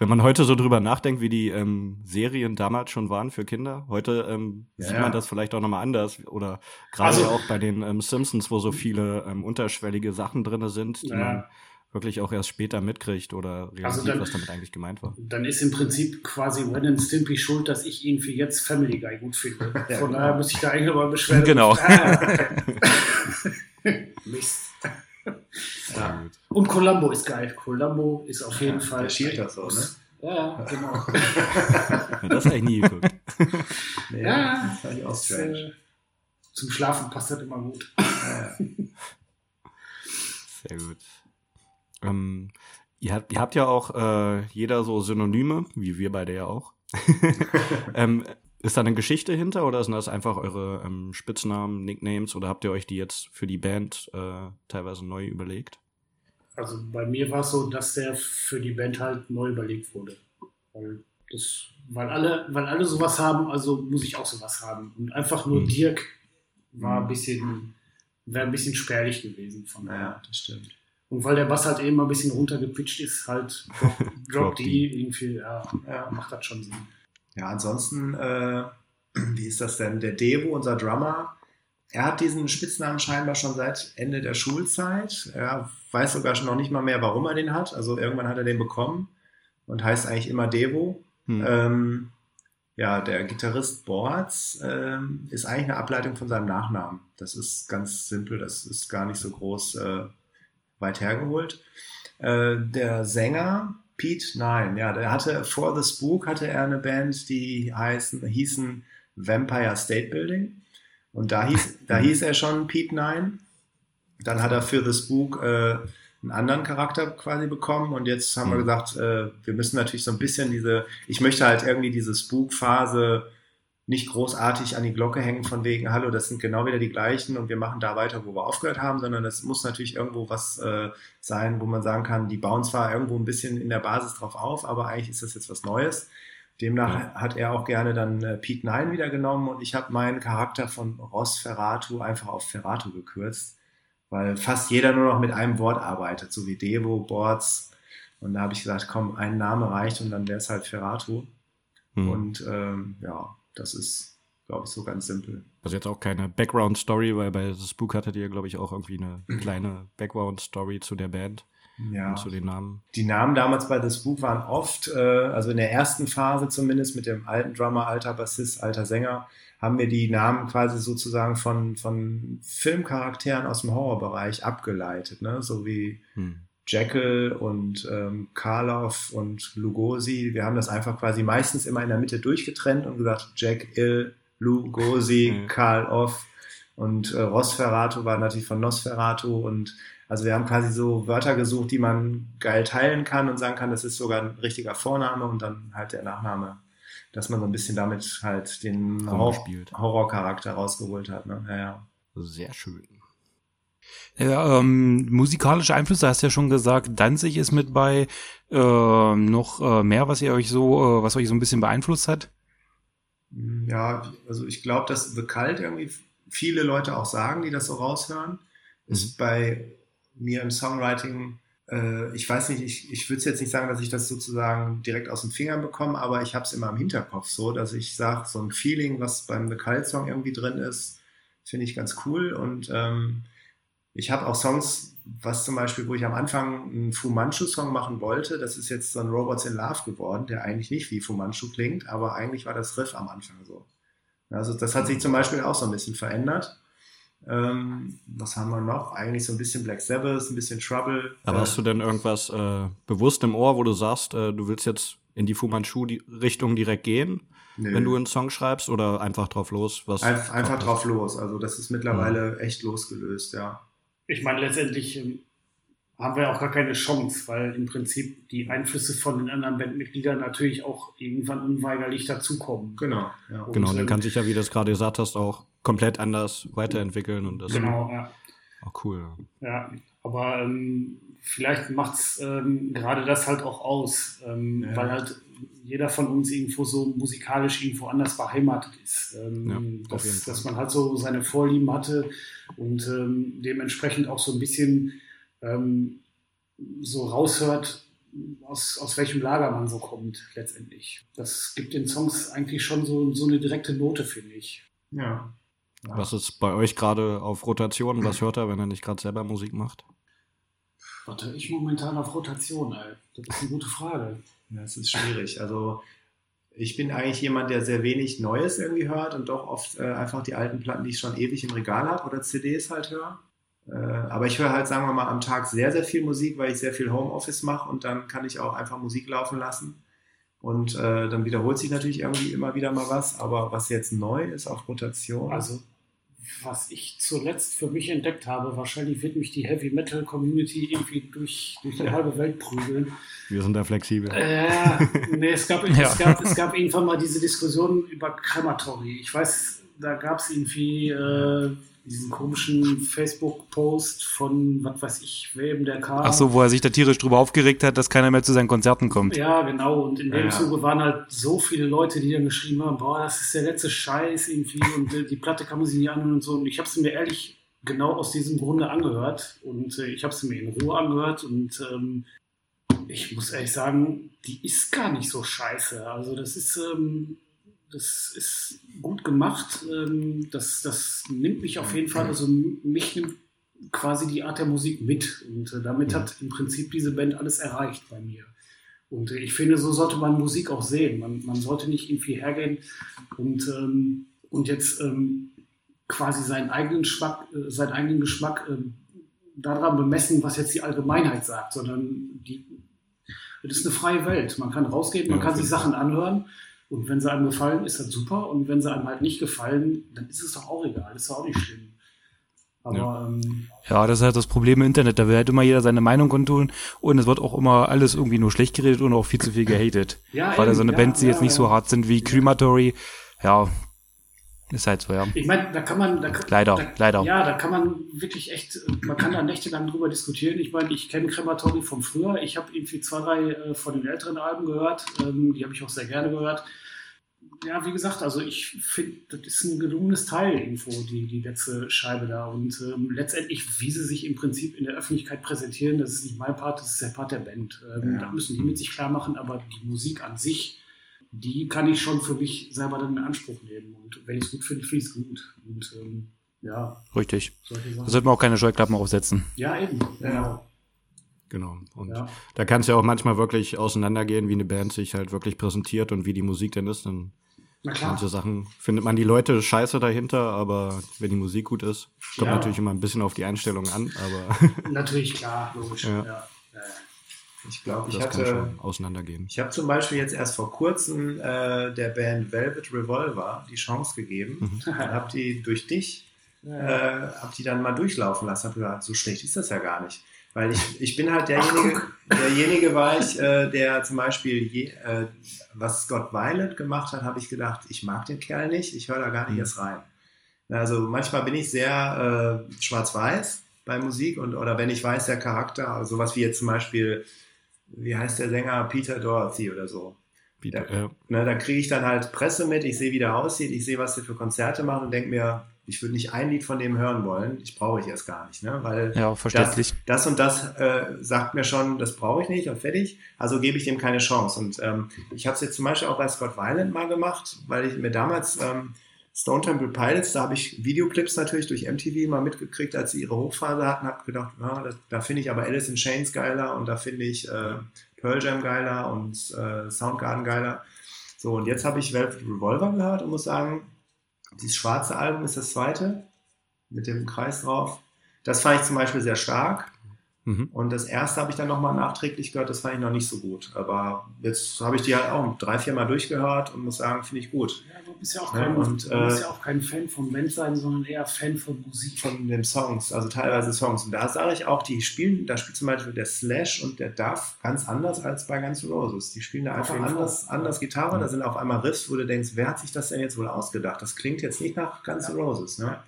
wenn man heute so drüber nachdenkt, wie die ähm, Serien damals schon waren für Kinder, heute ähm, ja, sieht man das vielleicht auch nochmal anders. Oder gerade also, auch bei den ähm, Simpsons, wo so viele ähm, unterschwellige Sachen drinne sind, die man wirklich auch erst später mitkriegt oder realisiert, also dann, was damit eigentlich gemeint war. Dann ist im Prinzip quasi Ren and Stimpy schuld, dass ich ihn für jetzt Family Guy gut finde. [LAUGHS] Von daher muss ich da eigentlich aber beschweren. Genau. [LAUGHS] [LAUGHS] Mist. Ja. Und Columbo ist geil. Columbo ist auf jeden ja, Fall. Der schielt das so, ne? Ja, genau. [LAUGHS] das habe ich nie geguckt. Nee, ja, das ist auch strange. Äh, zum Schlafen passt das immer gut. [LAUGHS] Sehr gut. Ähm, ihr, habt, ihr habt ja auch äh, jeder so Synonyme, wie wir beide ja auch. [LAUGHS] ähm, ist da eine Geschichte hinter oder sind das einfach eure ähm, Spitznamen, Nicknames oder habt ihr euch die jetzt für die Band äh, teilweise neu überlegt? Also bei mir war es so, dass der für die Band halt neu überlegt wurde. Weil, das, weil, alle, weil alle sowas haben, also muss ich auch sowas haben. Und einfach nur mhm. Dirk war ein bisschen, wäre ein bisschen spärlich gewesen von Ja, das stimmt. Und weil der Bass halt eben ein bisschen runtergepitcht ist, halt Drop, [LAUGHS] Drop D irgendwie, ja, ja, macht das schon Sinn. Ja, ansonsten, äh, [CLEARS THROAT] wie ist das denn? Der Devo, unser Drummer, er hat diesen Spitznamen scheinbar schon seit Ende der Schulzeit. Er weiß sogar schon noch nicht mal mehr, warum er den hat. Also irgendwann hat er den bekommen und heißt eigentlich immer Devo. Hm. Ähm, ja, der Gitarrist Boards ähm, ist eigentlich eine Ableitung von seinem Nachnamen. Das ist ganz simpel, das ist gar nicht so groß äh, weit hergeholt. Äh, der Sänger Pete Nine, ja, der hatte vor The Spook hatte er eine Band, die heißen, hießen Vampire State Building. Und da hieß, da hieß er schon Pete Nine. Dann hat er für The Spook äh, einen anderen Charakter quasi bekommen und jetzt haben wir mhm. gesagt, äh, wir müssen natürlich so ein bisschen diese, ich möchte halt irgendwie diese Spook-Phase nicht großartig an die Glocke hängen von wegen, hallo, das sind genau wieder die gleichen und wir machen da weiter, wo wir aufgehört haben, sondern das muss natürlich irgendwo was äh, sein, wo man sagen kann, die bauen zwar irgendwo ein bisschen in der Basis drauf auf, aber eigentlich ist das jetzt was Neues. Demnach hat er auch gerne dann äh, Pete Nine wieder genommen und ich habe meinen Charakter von Ross Ferratu einfach auf Ferratu gekürzt, weil fast jeder nur noch mit einem Wort arbeitet, so wie Devo, Boards. Und da habe ich gesagt, komm, ein Name reicht und dann wäre es halt Ferratu. Mhm. Und ähm, ja, das ist, glaube ich, so ganz simpel. Also jetzt auch keine Background-Story, weil bei The Spook hattet ihr, glaube ich, auch irgendwie eine kleine Background-Story zu der Band. Ja. Und zu den Namen. Die Namen damals bei The Spook waren oft, äh, also in der ersten Phase zumindest mit dem alten Drummer, alter Bassist, alter Sänger, haben wir die Namen quasi sozusagen von, von Filmcharakteren aus dem Horrorbereich abgeleitet, ne? So wie hm. Jekyll und ähm, Karloff und Lugosi. Wir haben das einfach quasi meistens immer in der Mitte durchgetrennt und gesagt, Jack Ill, Lugosi, [LAUGHS] mhm. Karl Off und äh, Rosferrato war natürlich von Nosferatu und also wir haben quasi so Wörter gesucht, die man geil teilen kann und sagen kann, das ist sogar ein richtiger Vorname und dann halt der Nachname, dass man so ein bisschen damit halt den Horror Horrorcharakter rausgeholt hat. Ne? Ja, ja. Sehr schön. Ja, ähm, musikalische Einflüsse hast du ja schon gesagt. Danzig ist mit bei. Äh, noch äh, mehr, was ihr euch so, äh, was euch so ein bisschen beeinflusst hat? Ja, also ich glaube, dass The Cult irgendwie viele Leute auch sagen, die das so raushören, ist mhm. bei mir im Songwriting, äh, ich weiß nicht, ich, ich würde jetzt nicht sagen, dass ich das sozusagen direkt aus den Fingern bekomme, aber ich habe es immer im Hinterkopf so, dass ich sage, so ein Feeling, was beim The Cult Song irgendwie drin ist, finde ich ganz cool und ähm, ich habe auch Songs, was zum Beispiel, wo ich am Anfang einen Fu Manchu-Song machen wollte, das ist jetzt so ein Robots in Love geworden, der eigentlich nicht wie Fu Manchu klingt, aber eigentlich war das Riff am Anfang so. Also das hat sich zum Beispiel auch so ein bisschen verändert. Ähm, was haben wir noch? Eigentlich so ein bisschen Black Sabbath, ein bisschen Trouble. Aber äh, hast du denn irgendwas äh, bewusst im Ohr, wo du sagst, äh, du willst jetzt in die Fu Manchu-Richtung direkt gehen, Nö. wenn du einen Song schreibst oder einfach drauf los? Was Einf einfach drauf los. Also das ist mittlerweile mhm. echt losgelöst, ja ich meine, letztendlich ähm, haben wir auch gar keine Chance, weil im Prinzip die Einflüsse von den anderen Bandmitgliedern natürlich auch irgendwann unweigerlich dazukommen. Genau. Ja. Und, genau, dann kann sich ja, wie du es gerade gesagt hast, auch komplett anders weiterentwickeln und das genau, ja. auch cool. Ja, aber ähm, vielleicht macht es ähm, gerade das halt auch aus, ähm, ja. weil halt jeder von uns irgendwo so musikalisch irgendwo anders beheimatet ist. Ähm, ja, dass, dass, man halt so seine Vorlieben hatte und ähm, dementsprechend auch so ein bisschen ähm, so raushört, aus, aus welchem Lager man so kommt, letztendlich. Das gibt den Songs eigentlich schon so, so eine direkte Note, finde ich. Ja. Ja. Was ist bei euch gerade auf Rotation? Was hört er, wenn er nicht gerade selber Musik macht? Was höre ich momentan auf Rotation, ey? Das ist eine gute Frage. Ja, das ist schwierig. Also ich bin eigentlich jemand, der sehr wenig Neues irgendwie hört und doch oft äh, einfach die alten Platten, die ich schon ewig im Regal habe oder CDs halt höre. Äh, aber ich höre halt, sagen wir mal, am Tag sehr, sehr viel Musik, weil ich sehr viel Homeoffice mache und dann kann ich auch einfach Musik laufen lassen. Und äh, dann wiederholt sich natürlich irgendwie immer wieder mal was. Aber was jetzt neu ist auf Rotation. Also, was ich zuletzt für mich entdeckt habe, wahrscheinlich wird mich die Heavy Metal Community irgendwie durch, durch die halbe Welt prügeln. Wir sind da flexibel. Äh, nee, es gab, [LAUGHS] ja. es, gab, es gab irgendwann mal diese Diskussion über Crematory. Ich weiß, da gab es irgendwie. Äh, diesen komischen Facebook-Post von, was weiß ich, wem der kam. Ach so, wo er sich da tierisch drüber aufgeregt hat, dass keiner mehr zu seinen Konzerten kommt. Ja, genau. Und in dem ja. Zuge waren halt so viele Leute, die dann geschrieben haben, boah, das ist der letzte Scheiß irgendwie und die Platte kann man sich nicht anhören und so. Und ich habe es mir ehrlich genau aus diesem Grunde angehört und äh, ich habe es mir in Ruhe angehört und ähm, ich muss ehrlich sagen, die ist gar nicht so scheiße. Also das ist, ähm, das ist gut gemacht. Ähm, das, das nimmt mich auf jeden Fall, also mich nimmt quasi die Art der Musik mit. Und äh, damit mhm. hat im Prinzip diese Band alles erreicht bei mir. Und äh, ich finde, so sollte man Musik auch sehen. Man, man sollte nicht irgendwie hergehen und, ähm, und jetzt ähm, quasi seinen eigenen Geschmack, äh, seinen eigenen Geschmack daran bemessen, was jetzt die Allgemeinheit sagt, sondern die, das ist eine freie Welt. Man kann rausgehen, man ja, kann sich Sachen anhören und wenn sie einem gefallen, ist das super. Und wenn sie einem halt nicht gefallen, dann ist es doch auch egal. Ist doch auch nicht schlimm. Aber, ja. Ähm, ja, das ist halt das Problem im Internet. Da will halt immer jeder seine Meinung kundtun und es wird auch immer alles irgendwie nur schlecht geredet und auch viel zu viel gehatet. Ja, Gerade so eine ja, Band, die ja, jetzt nicht so hart sind wie Crematory, ja, ist halt so, ja. Ich meine, da kann man. Da leider, da, leider. Ja, da kann man wirklich echt, man kann da nächtelang drüber diskutieren. Ich meine, ich kenne Crematory von früher. Ich habe irgendwie zwei, drei äh, von den älteren Alben gehört. Ähm, die habe ich auch sehr gerne gehört. Ja, wie gesagt, also ich finde, das ist ein gelungenes Teil irgendwo, die, die letzte Scheibe da. Und ähm, letztendlich, wie sie sich im Prinzip in der Öffentlichkeit präsentieren, das ist nicht mein Part, das ist der Part der Band. Ähm, ja. Da müssen die mit sich klar machen, aber die Musik an sich die kann ich schon für mich selber dann in Anspruch nehmen. Und wenn ich es gut finde, finde ich es gut. Und ähm, ja. Richtig. Da sollte man auch keine Scheuklappen aufsetzen. Ja, eben. Genau. Genau. Und ja. da kann es ja auch manchmal wirklich auseinandergehen, wie eine Band sich halt wirklich präsentiert und wie die Musik denn ist. Dann manche Sachen findet man die Leute scheiße dahinter, aber wenn die Musik gut ist, kommt ja. natürlich immer ein bisschen auf die Einstellung an. Aber natürlich klar, logisch. [LAUGHS] Ja. ja. Ich glaube, ich hatte. auseinandergehen. Ich habe zum Beispiel jetzt erst vor kurzem äh, der Band Velvet Revolver die Chance gegeben mhm. [LAUGHS] und habe die durch dich, äh, habe die dann mal durchlaufen lassen. Habe gesagt, so schlecht ist das ja gar nicht. Weil ich, ich bin halt derjenige, Ach, derjenige war ich, äh, der zum Beispiel, je, äh, was Scott Violet gemacht hat, habe ich gedacht, ich mag den Kerl nicht, ich höre da gar nicht mhm. erst rein. Also manchmal bin ich sehr äh, schwarz-weiß bei Musik und oder wenn ich weiß, der Charakter, sowas wie jetzt zum Beispiel wie heißt der Sänger, Peter Dorothy oder so. Peter, da, ja. ne, da kriege ich dann halt Presse mit, ich sehe, wie der aussieht, ich sehe, was der für Konzerte macht und denke mir, ich würde nicht ein Lied von dem hören wollen, ich brauche ich erst gar nicht, ne? weil ja, verständlich. Das, das und das äh, sagt mir schon, das brauche ich nicht und fertig, also gebe ich dem keine Chance. Und ähm, ich habe es jetzt zum Beispiel auch bei Scott Violent mal gemacht, weil ich mir damals ähm, Stone Temple Pilots, da habe ich Videoclips natürlich durch MTV mal mitgekriegt, als sie ihre Hochphase hatten, habe gedacht, ja, das, da finde ich aber Alice in Chains geiler und da finde ich äh, Pearl Jam geiler und äh, Soundgarden geiler. So, und jetzt habe ich Velvet Revolver gehört und muss sagen, dieses schwarze Album ist das zweite mit dem Kreis drauf. Das fand ich zum Beispiel sehr stark. Mhm. Und das erste habe ich dann nochmal nachträglich gehört, das fand ich noch nicht so gut. Aber jetzt habe ich die halt auch drei, vier Mal durchgehört und muss sagen, finde ich gut. Ja, du bist ja auch kein, ja, und, du bist äh, ja auch kein Fan von Band sein, sondern eher Fan von Musik. Von den Songs, also teilweise Songs. Und da sage ich auch, die spielen, da spielt zum Beispiel der Slash und der Duff ganz anders als bei Guns N' Roses. Die spielen da einfach anders, anders Gitarre, ja. da sind auf einmal Riffs, wo du denkst, wer hat sich das denn jetzt wohl ausgedacht? Das klingt jetzt nicht nach Guns N' Roses, ne?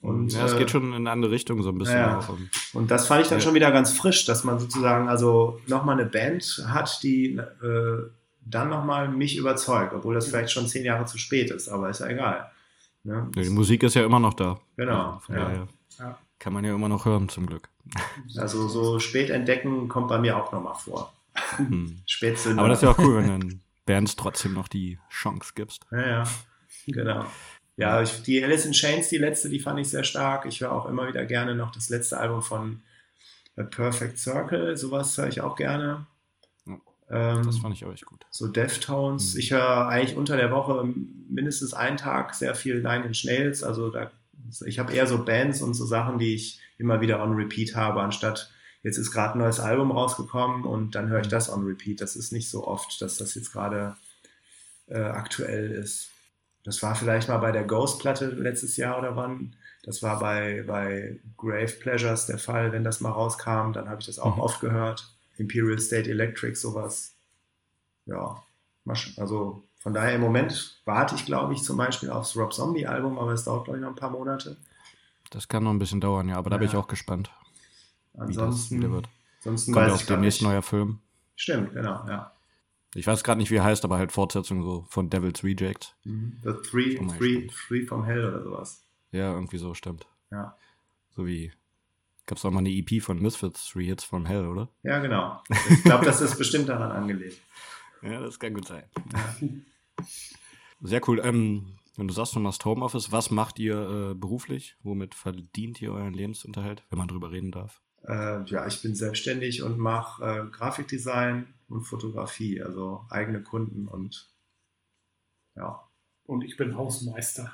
Und, ja, es äh, geht schon in eine andere Richtung so ein bisschen. Ja. Auch. Und das fand ich dann ja. schon wieder ganz frisch, dass man sozusagen also nochmal eine Band hat, die äh, dann nochmal mich überzeugt, obwohl das vielleicht schon zehn Jahre zu spät ist, aber ist ja egal. Ne? Ja, die Musik ist ja immer noch da. Genau. Ja. Kann man ja immer noch hören, zum Glück. Also so spät entdecken kommt bei mir auch nochmal vor. Hm. [LAUGHS] Spätzünder. Aber das ist ja auch cool, wenn du Bands trotzdem noch die Chance gibst. Ja, ja, genau. Ja, ich, die Alice in Chains, die letzte, die fand ich sehr stark. Ich höre auch immer wieder gerne noch das letzte Album von A Perfect Circle. Sowas höre ich auch gerne. Ähm, das fand ich auch echt gut. So Deftones. Mhm. Ich höre eigentlich unter der Woche mindestens einen Tag sehr viel Nine Inch Nails. Also da, ich habe eher so Bands und so Sachen, die ich immer wieder on Repeat habe, anstatt jetzt ist gerade ein neues Album rausgekommen und dann höre ich das on Repeat. Das ist nicht so oft, dass das jetzt gerade äh, aktuell ist. Das war vielleicht mal bei der Ghost-Platte letztes Jahr oder wann. Das war bei, bei Grave Pleasures der Fall, wenn das mal rauskam, dann habe ich das auch mhm. oft gehört. Imperial State Electric, sowas. Ja, also von daher im Moment warte ich, glaube ich, zum Beispiel aufs Rob Zombie Album, aber es dauert, glaube ich, noch ein paar Monate. Das kann noch ein bisschen dauern, ja, aber da ja. bin ich auch gespannt. Ansonsten, wie das wird. Ansonsten Kommt ja auch demnächst neuer Film. Stimmt, genau, ja. Ich weiß gerade nicht, wie er heißt, aber halt Fortsetzung so von Devil's Reject. Mhm. The Three, three, three from Hell oder sowas. Ja, irgendwie so, stimmt. Ja. So wie Gab es auch mal eine EP von Misfits, Three Hits from Hell, oder? Ja, genau. Ich glaube, das ist bestimmt daran angelegt. [LAUGHS] Ja, das kann gut sein. [LAUGHS] Sehr cool. Ähm, wenn du sagst, du machst Homeoffice, was macht ihr äh, beruflich? Womit verdient ihr euren Lebensunterhalt, wenn man drüber reden darf? Äh, ja, ich bin selbstständig und mache äh, Grafikdesign und Fotografie, also eigene Kunden und ja. Und ich bin Hausmeister.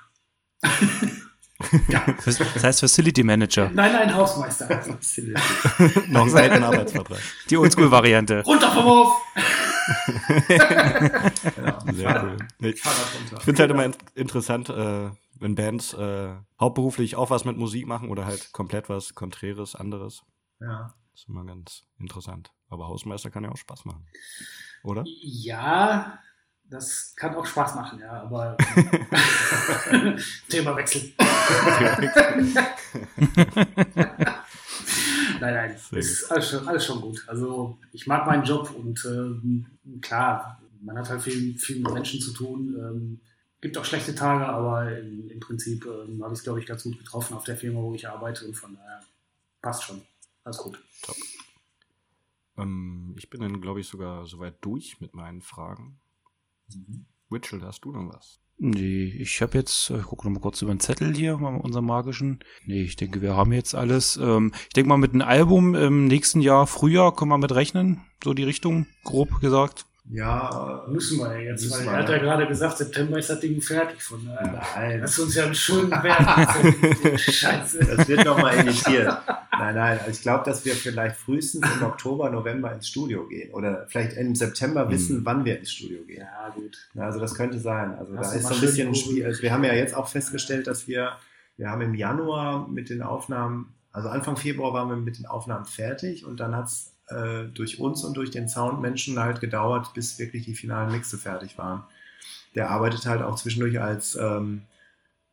Ja. [LAUGHS] Das heißt Facility Manager. Nein, nein, Hausmeister. [LAUGHS] [LAUGHS] Noch einen seltenen Arbeitsvertrag. Die Oldschool-Variante. Runter vom Hof! ja, Sehr cool. Ich, ich finde es halt immer interessant, äh, wenn Bands äh, hauptberuflich auch was mit Musik machen oder halt komplett was Konträres, anderes. Ja. Das ist immer ganz interessant. Aber Hausmeister kann ja auch Spaß machen. Oder? Ja, das kann auch Spaß machen, ja, aber [LAUGHS] Thema Wechsel. [LAUGHS] nein, nein, Sehr ist alles schon, alles schon, gut. Also ich mag meinen Job und äh, klar, man hat halt viel, viel mit Menschen zu tun. Ähm, gibt auch schlechte Tage, aber im, im Prinzip ähm, habe ich es, glaube ich, ganz gut getroffen auf der Firma, wo ich arbeite und von daher passt schon. Alles gut. Top. Ähm, ich bin dann, glaube ich, sogar soweit durch mit meinen Fragen. Mhm. Witchell, hast du noch was? Nee, ich habe jetzt, ich gucke nochmal kurz über den Zettel hier, mal unseren magischen. Nee, ich denke, wir haben jetzt alles. Ähm, ich denke mal, mit einem Album im nächsten Jahr, Frühjahr, können wir mit rechnen. So die Richtung, grob gesagt. Ja, müssen wir ja jetzt, weil er hat ja gerade gesagt, September ist das Ding fertig. Von daher, nein. Lass uns ja einen schönen Wert. [LAUGHS] Scheiße. Das wird nochmal editiert. Nein, nein, also ich glaube, dass wir vielleicht frühestens im Oktober, November ins Studio gehen. Oder vielleicht im September wissen, mhm. wann wir ins Studio gehen. Ja, gut. Also das könnte sein. Also Hast da ist so ein bisschen ein Spiel. Also wir haben ja jetzt auch festgestellt, dass wir, wir haben im Januar mit den Aufnahmen, also Anfang Februar waren wir mit den Aufnahmen fertig und dann hat es äh, durch uns und durch den Soundmenschen halt gedauert, bis wirklich die finalen Mixe fertig waren. Der arbeitet halt auch zwischendurch als ähm,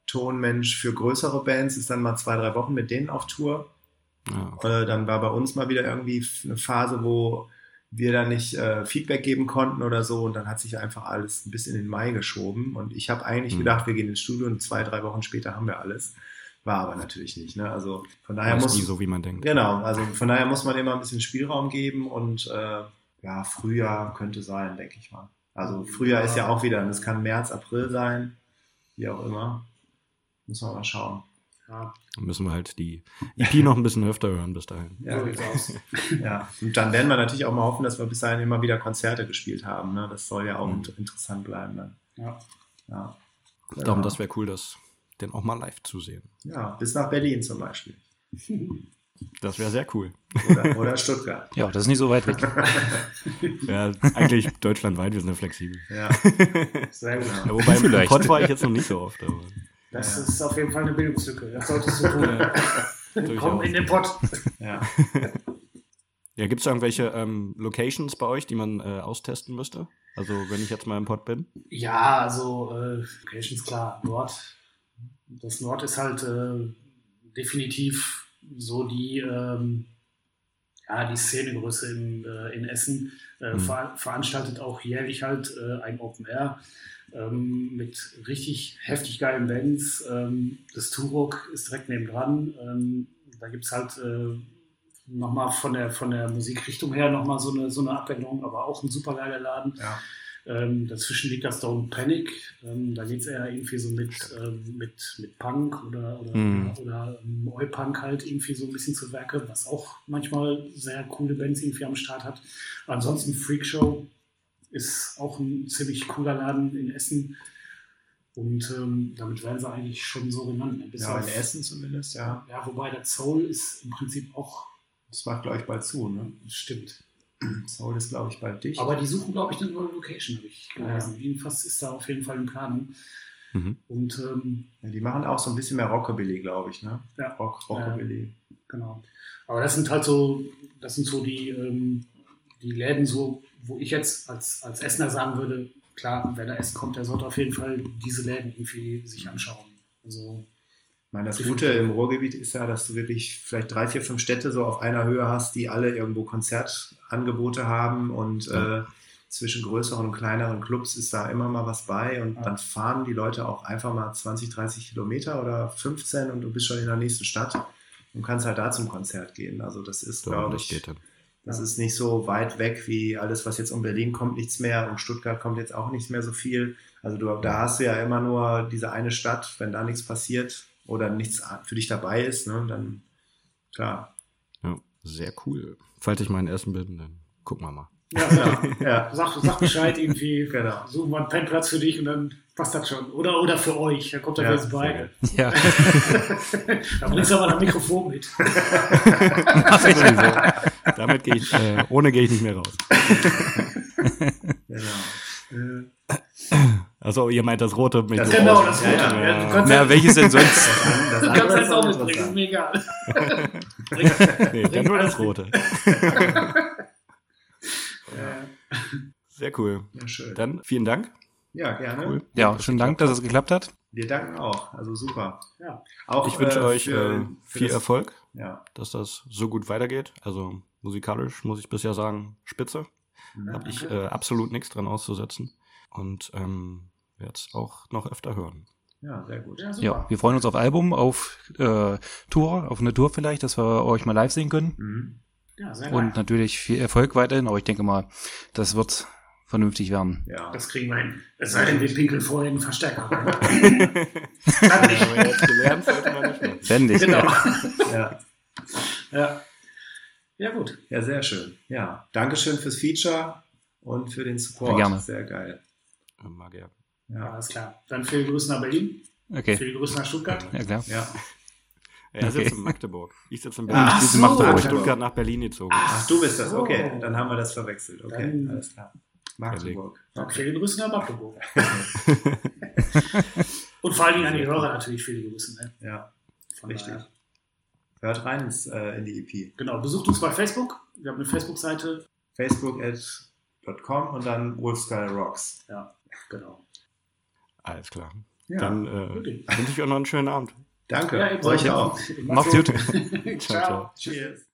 Tonmensch für größere Bands, ist dann mal zwei, drei Wochen mit denen auf Tour. Ja. Äh, dann war bei uns mal wieder irgendwie eine Phase, wo wir da nicht äh, Feedback geben konnten oder so und dann hat sich einfach alles ein bisschen in den Mai geschoben und ich habe eigentlich mhm. gedacht, wir gehen ins Studio und zwei, drei Wochen später haben wir alles. War aber natürlich nicht. Ne? Also von daher muss nie so wie man denkt. Genau, also von daher muss man immer ein bisschen Spielraum geben und äh, ja, Frühjahr könnte sein, denke ich mal. Also Frühjahr ist ja auch wieder, das kann März, April sein, wie auch immer. Muss man mal schauen. Ja. Dann müssen wir halt die EP noch ein bisschen öfter hören bis dahin. Ja, so aus. [LAUGHS] ja. Und dann werden wir natürlich auch mal hoffen, dass wir bis dahin immer wieder Konzerte gespielt haben. Ne? Das soll ja auch mhm. interessant bleiben. Dann. Ja. ja. Darum, das wäre cool, das den auch mal live zu sehen. Ja, bis nach Berlin zum Beispiel. Das wäre sehr cool. Oder, oder, Stuttgart. Ja, das ist nicht so weit weg. [LAUGHS] ja, eigentlich deutschlandweit, wir sind ja flexibel. Ja, sehr gut. Ja, wobei im Pott war ich jetzt noch nicht so oft. Aber. Das ja. ist auf jeden Fall eine Bildungslücke. Das solltest du tun. Komm in den Pott. Ja. Ja, gibt es irgendwelche ähm, Locations bei euch, die man äh, austesten müsste? Also, wenn ich jetzt mal im Pott bin? Ja, also äh, Locations, klar. Nord, das Nord ist halt äh, definitiv so die, ähm, ja, die Szenegröße in, äh, in Essen. Äh, mhm. ver veranstaltet auch jährlich halt äh, ein Open Air ähm, mit richtig heftig geilen Bands. Ähm, das Turok ist direkt nebendran. Ähm, da gibt es halt äh, nochmal von der, von der Musikrichtung her nochmal so eine, so eine Abwendung, aber auch ein super geiler Laden. Ja. Ähm, dazwischen liegt das Stone Panic. Ähm, da geht es eher irgendwie so mit, ähm, mit, mit Punk oder, oder, Mhm. oder, ähm, Oi-Punk halt irgendwie so ein bisschen zu Werke, was auch manchmal sehr coole Bands irgendwie am Start hat. Ansonsten Freak Show ist auch ein ziemlich cooler Laden in Essen. Und ähm, damit werden sie eigentlich schon so genannt. ne? Bis Ja, in Essen zumindest, ja. Ja, wobei der Soul ist im Prinzip auch Das macht, glaube ich, bald zu, ne? stimmt. [CLEARS THROAT] Soul ist, glaube ich, bald dicht. Aber die suchen, glaube ich, eine neue Location, habe ich gelesen. Jedenfalls ist da auf jeden Fall in Planung. Mhm. Und ähm, ja, die machen auch so ein bisschen mehr Rockabilly, glaube ich, ne? Ja. Rock, Rockabilly. genau. Aber das sind halt so, das sind so die, ähm, die Läden, so, wo ich jetzt als, als Essener sagen würde, klar, wer da essen kommt, der sollte auf jeden Fall diese Läden irgendwie sich anschauen. Also, Ich meine, das Gute im Ruhrgebiet ist ja, dass du wirklich vielleicht drei, vier, fünf Städte so auf einer Höhe hast, die alle irgendwo Konzertangebote haben und Ja. äh, zwischen größeren und kleineren Clubs ist da immer mal was bei und Ja. dann fahren die Leute auch einfach mal 20, 30 Kilometer oder 15 und du bist schon in der nächsten Stadt und kannst halt da zum Konzert gehen. Also das ist, So, glaube ich, geht dann. das Ja. ist nicht so weit weg wie alles, was jetzt um Berlin kommt, nichts mehr. Um Stuttgart kommt jetzt auch nicht mehr so viel. Also du, da hast du ja immer nur diese eine Stadt, wenn da nichts passiert oder nichts für dich dabei ist, ne, dann klar. Ja, sehr cool. Falls ich mal in Essen bin, dann gucken wir mal. ja, Ja, [LAUGHS] ja, sag, sag Bescheid irgendwie, genau. suchen wir einen Pennplatz für dich und dann passt das schon. Oder, oder für euch, da kommt er Ja, jetzt bei. [LAUGHS] Ja. da bringst du aber das Mikrofon mit. [LAUGHS] Sowieso. Damit gehe ich, äh, ohne gehe ich nicht mehr raus. genau. Äh, Also ihr meint das rote mit Das dem- Genau, das Ja, Rote. ja, Ja, ja. Du kannst Na, ja, welches denn [LAUGHS] sonst? das das du kannst ist jetzt auch mitbringen, ist mir egal. [LAUGHS] Nee, dann nur das rote. Äh, [LAUGHS] Sehr cool. Ja, schön. Dann vielen Dank. Ja, gerne. Cool. Ja, schönen Dank, dass es geklappt hat. Wir danken auch. Also super. Ja. Auch, Ich wünsche äh, euch für- äh, für viel das- Erfolg, Ja. dass das so gut weitergeht. Also musikalisch muss ich bisher sagen, spitze. Ja. Habe ich äh, absolut nichts dran auszusetzen. Und ähm, werde es auch noch öfter hören. ja, sehr gut. ja, super. Ja, wir freuen uns auf Album, auf äh, Tour, auf eine Tour vielleicht, dass wir euch mal live sehen können. Mhm. Ja, sehr Und geil. natürlich viel Erfolg weiterhin, aber ich denke mal, das wird vernünftig werden. Ja. Das kriegen wir hin. Es sei denn, wir pinkeln vorher in den Verstärker. rein. [LAUGHS] Haben wir jetzt gelernt, sollte man nicht machen. Ständig. genau. ja. Ja. ja, gut. Ja, sehr schön. Ja, Dankeschön fürs Feature und für den Support. Ja, gerne. Sehr geil. Äh, Mag ja. Alles klar. Dann viele Grüße nach Berlin, Okay, viele Grüße nach Stuttgart. ja klar. ja. Er Okay. sitzt in Magdeburg. Ich sitze in Berlin. Ach ich sitze so. Magdeburg. Ach, Stuttgart nach Berlin gezogen. Ach, du bist das. Okay, dann haben wir das verwechselt. Okay, Dann- alles klar. Magdeburg. Ja, viele Grüße nach Magdeburg. [LAUGHS] Und vor allen Dingen an die Hörer natürlich viele Grüße. Ne? Ja, Von richtig. daher. Hört rein ins, äh, in die EP. Genau, besucht uns bei Facebook. Wir haben eine Facebook-Seite. Facebook.com und dann Wolfsky Rocks. Ja, genau. Alles klar. Ja, Dann äh, wünsche ich euch noch einen schönen Abend. danke. Ja. Euch auch. Macht's gut. [LAUGHS] Ciao. ciao. Cheers.